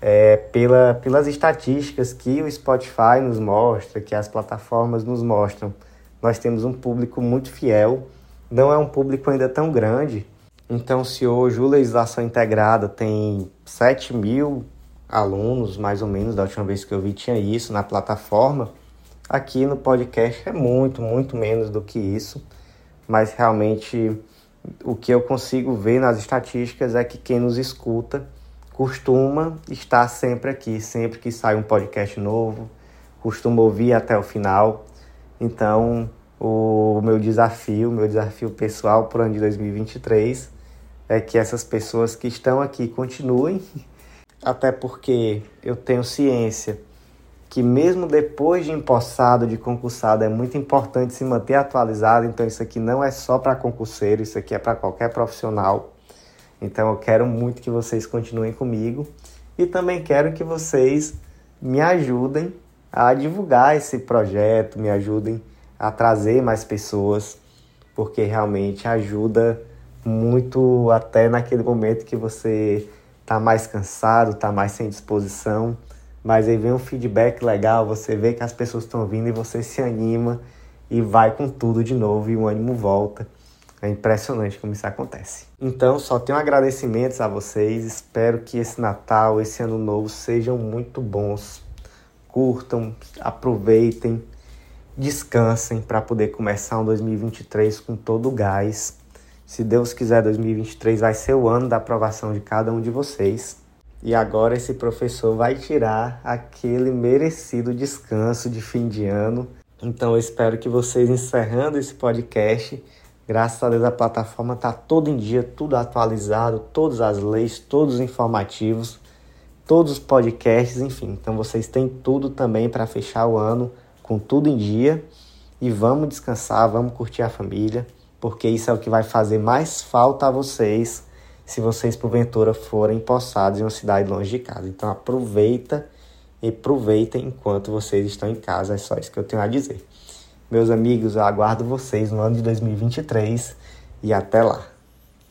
é, pela, pelas estatísticas que o Spotify nos mostra, que as plataformas nos mostram nós temos um público muito fiel, não é um público ainda tão grande. Então, se hoje o Legislação Integrada tem 7 mil alunos, mais ou menos, da última vez que eu vi tinha isso na plataforma, aqui no podcast é muito, muito menos do que isso. Mas realmente o que eu consigo ver nas estatísticas é que quem nos escuta costuma estar sempre aqui, sempre que sai um podcast novo, costuma ouvir até o final. Então, o meu desafio, meu desafio pessoal para o ano de 2023 é que essas pessoas que estão aqui continuem, até porque eu tenho ciência que mesmo depois de empossado, de concursado, é muito importante se manter atualizado. Então isso aqui não é só para concurseiro, isso aqui é para qualquer profissional. Então eu quero muito que vocês continuem comigo e também quero que vocês me ajudem a divulgar esse projeto, me ajudem a trazer mais pessoas, porque realmente ajuda muito até naquele momento que você tá mais cansado, tá mais sem disposição, mas aí vem um feedback legal, você vê que as pessoas estão vindo e você se anima e vai com tudo de novo e o ânimo volta. É impressionante como isso acontece. Então, só tenho agradecimentos a vocês. Espero que esse Natal, esse Ano Novo sejam muito bons. Curtam, aproveitem, descansem para poder começar um 2023 com todo o gás. Se Deus quiser, 2023 vai ser o ano da aprovação de cada um de vocês. E agora esse professor vai tirar aquele merecido descanso de fim de ano. Então eu espero que vocês encerrando esse podcast Graças a Deus a plataforma está todo em dia, tudo atualizado, todas as leis, todos os informativos, todos os podcasts, enfim. Então vocês têm tudo também para fechar o ano com tudo em dia. E vamos descansar, vamos curtir a família, porque isso é o que vai fazer mais falta a vocês se vocês porventura forem possados em uma cidade longe de casa. Então aproveita e aproveitem enquanto vocês estão em casa, é só isso que eu tenho a dizer. Meus amigos, eu aguardo vocês no ano de 2023 e até lá.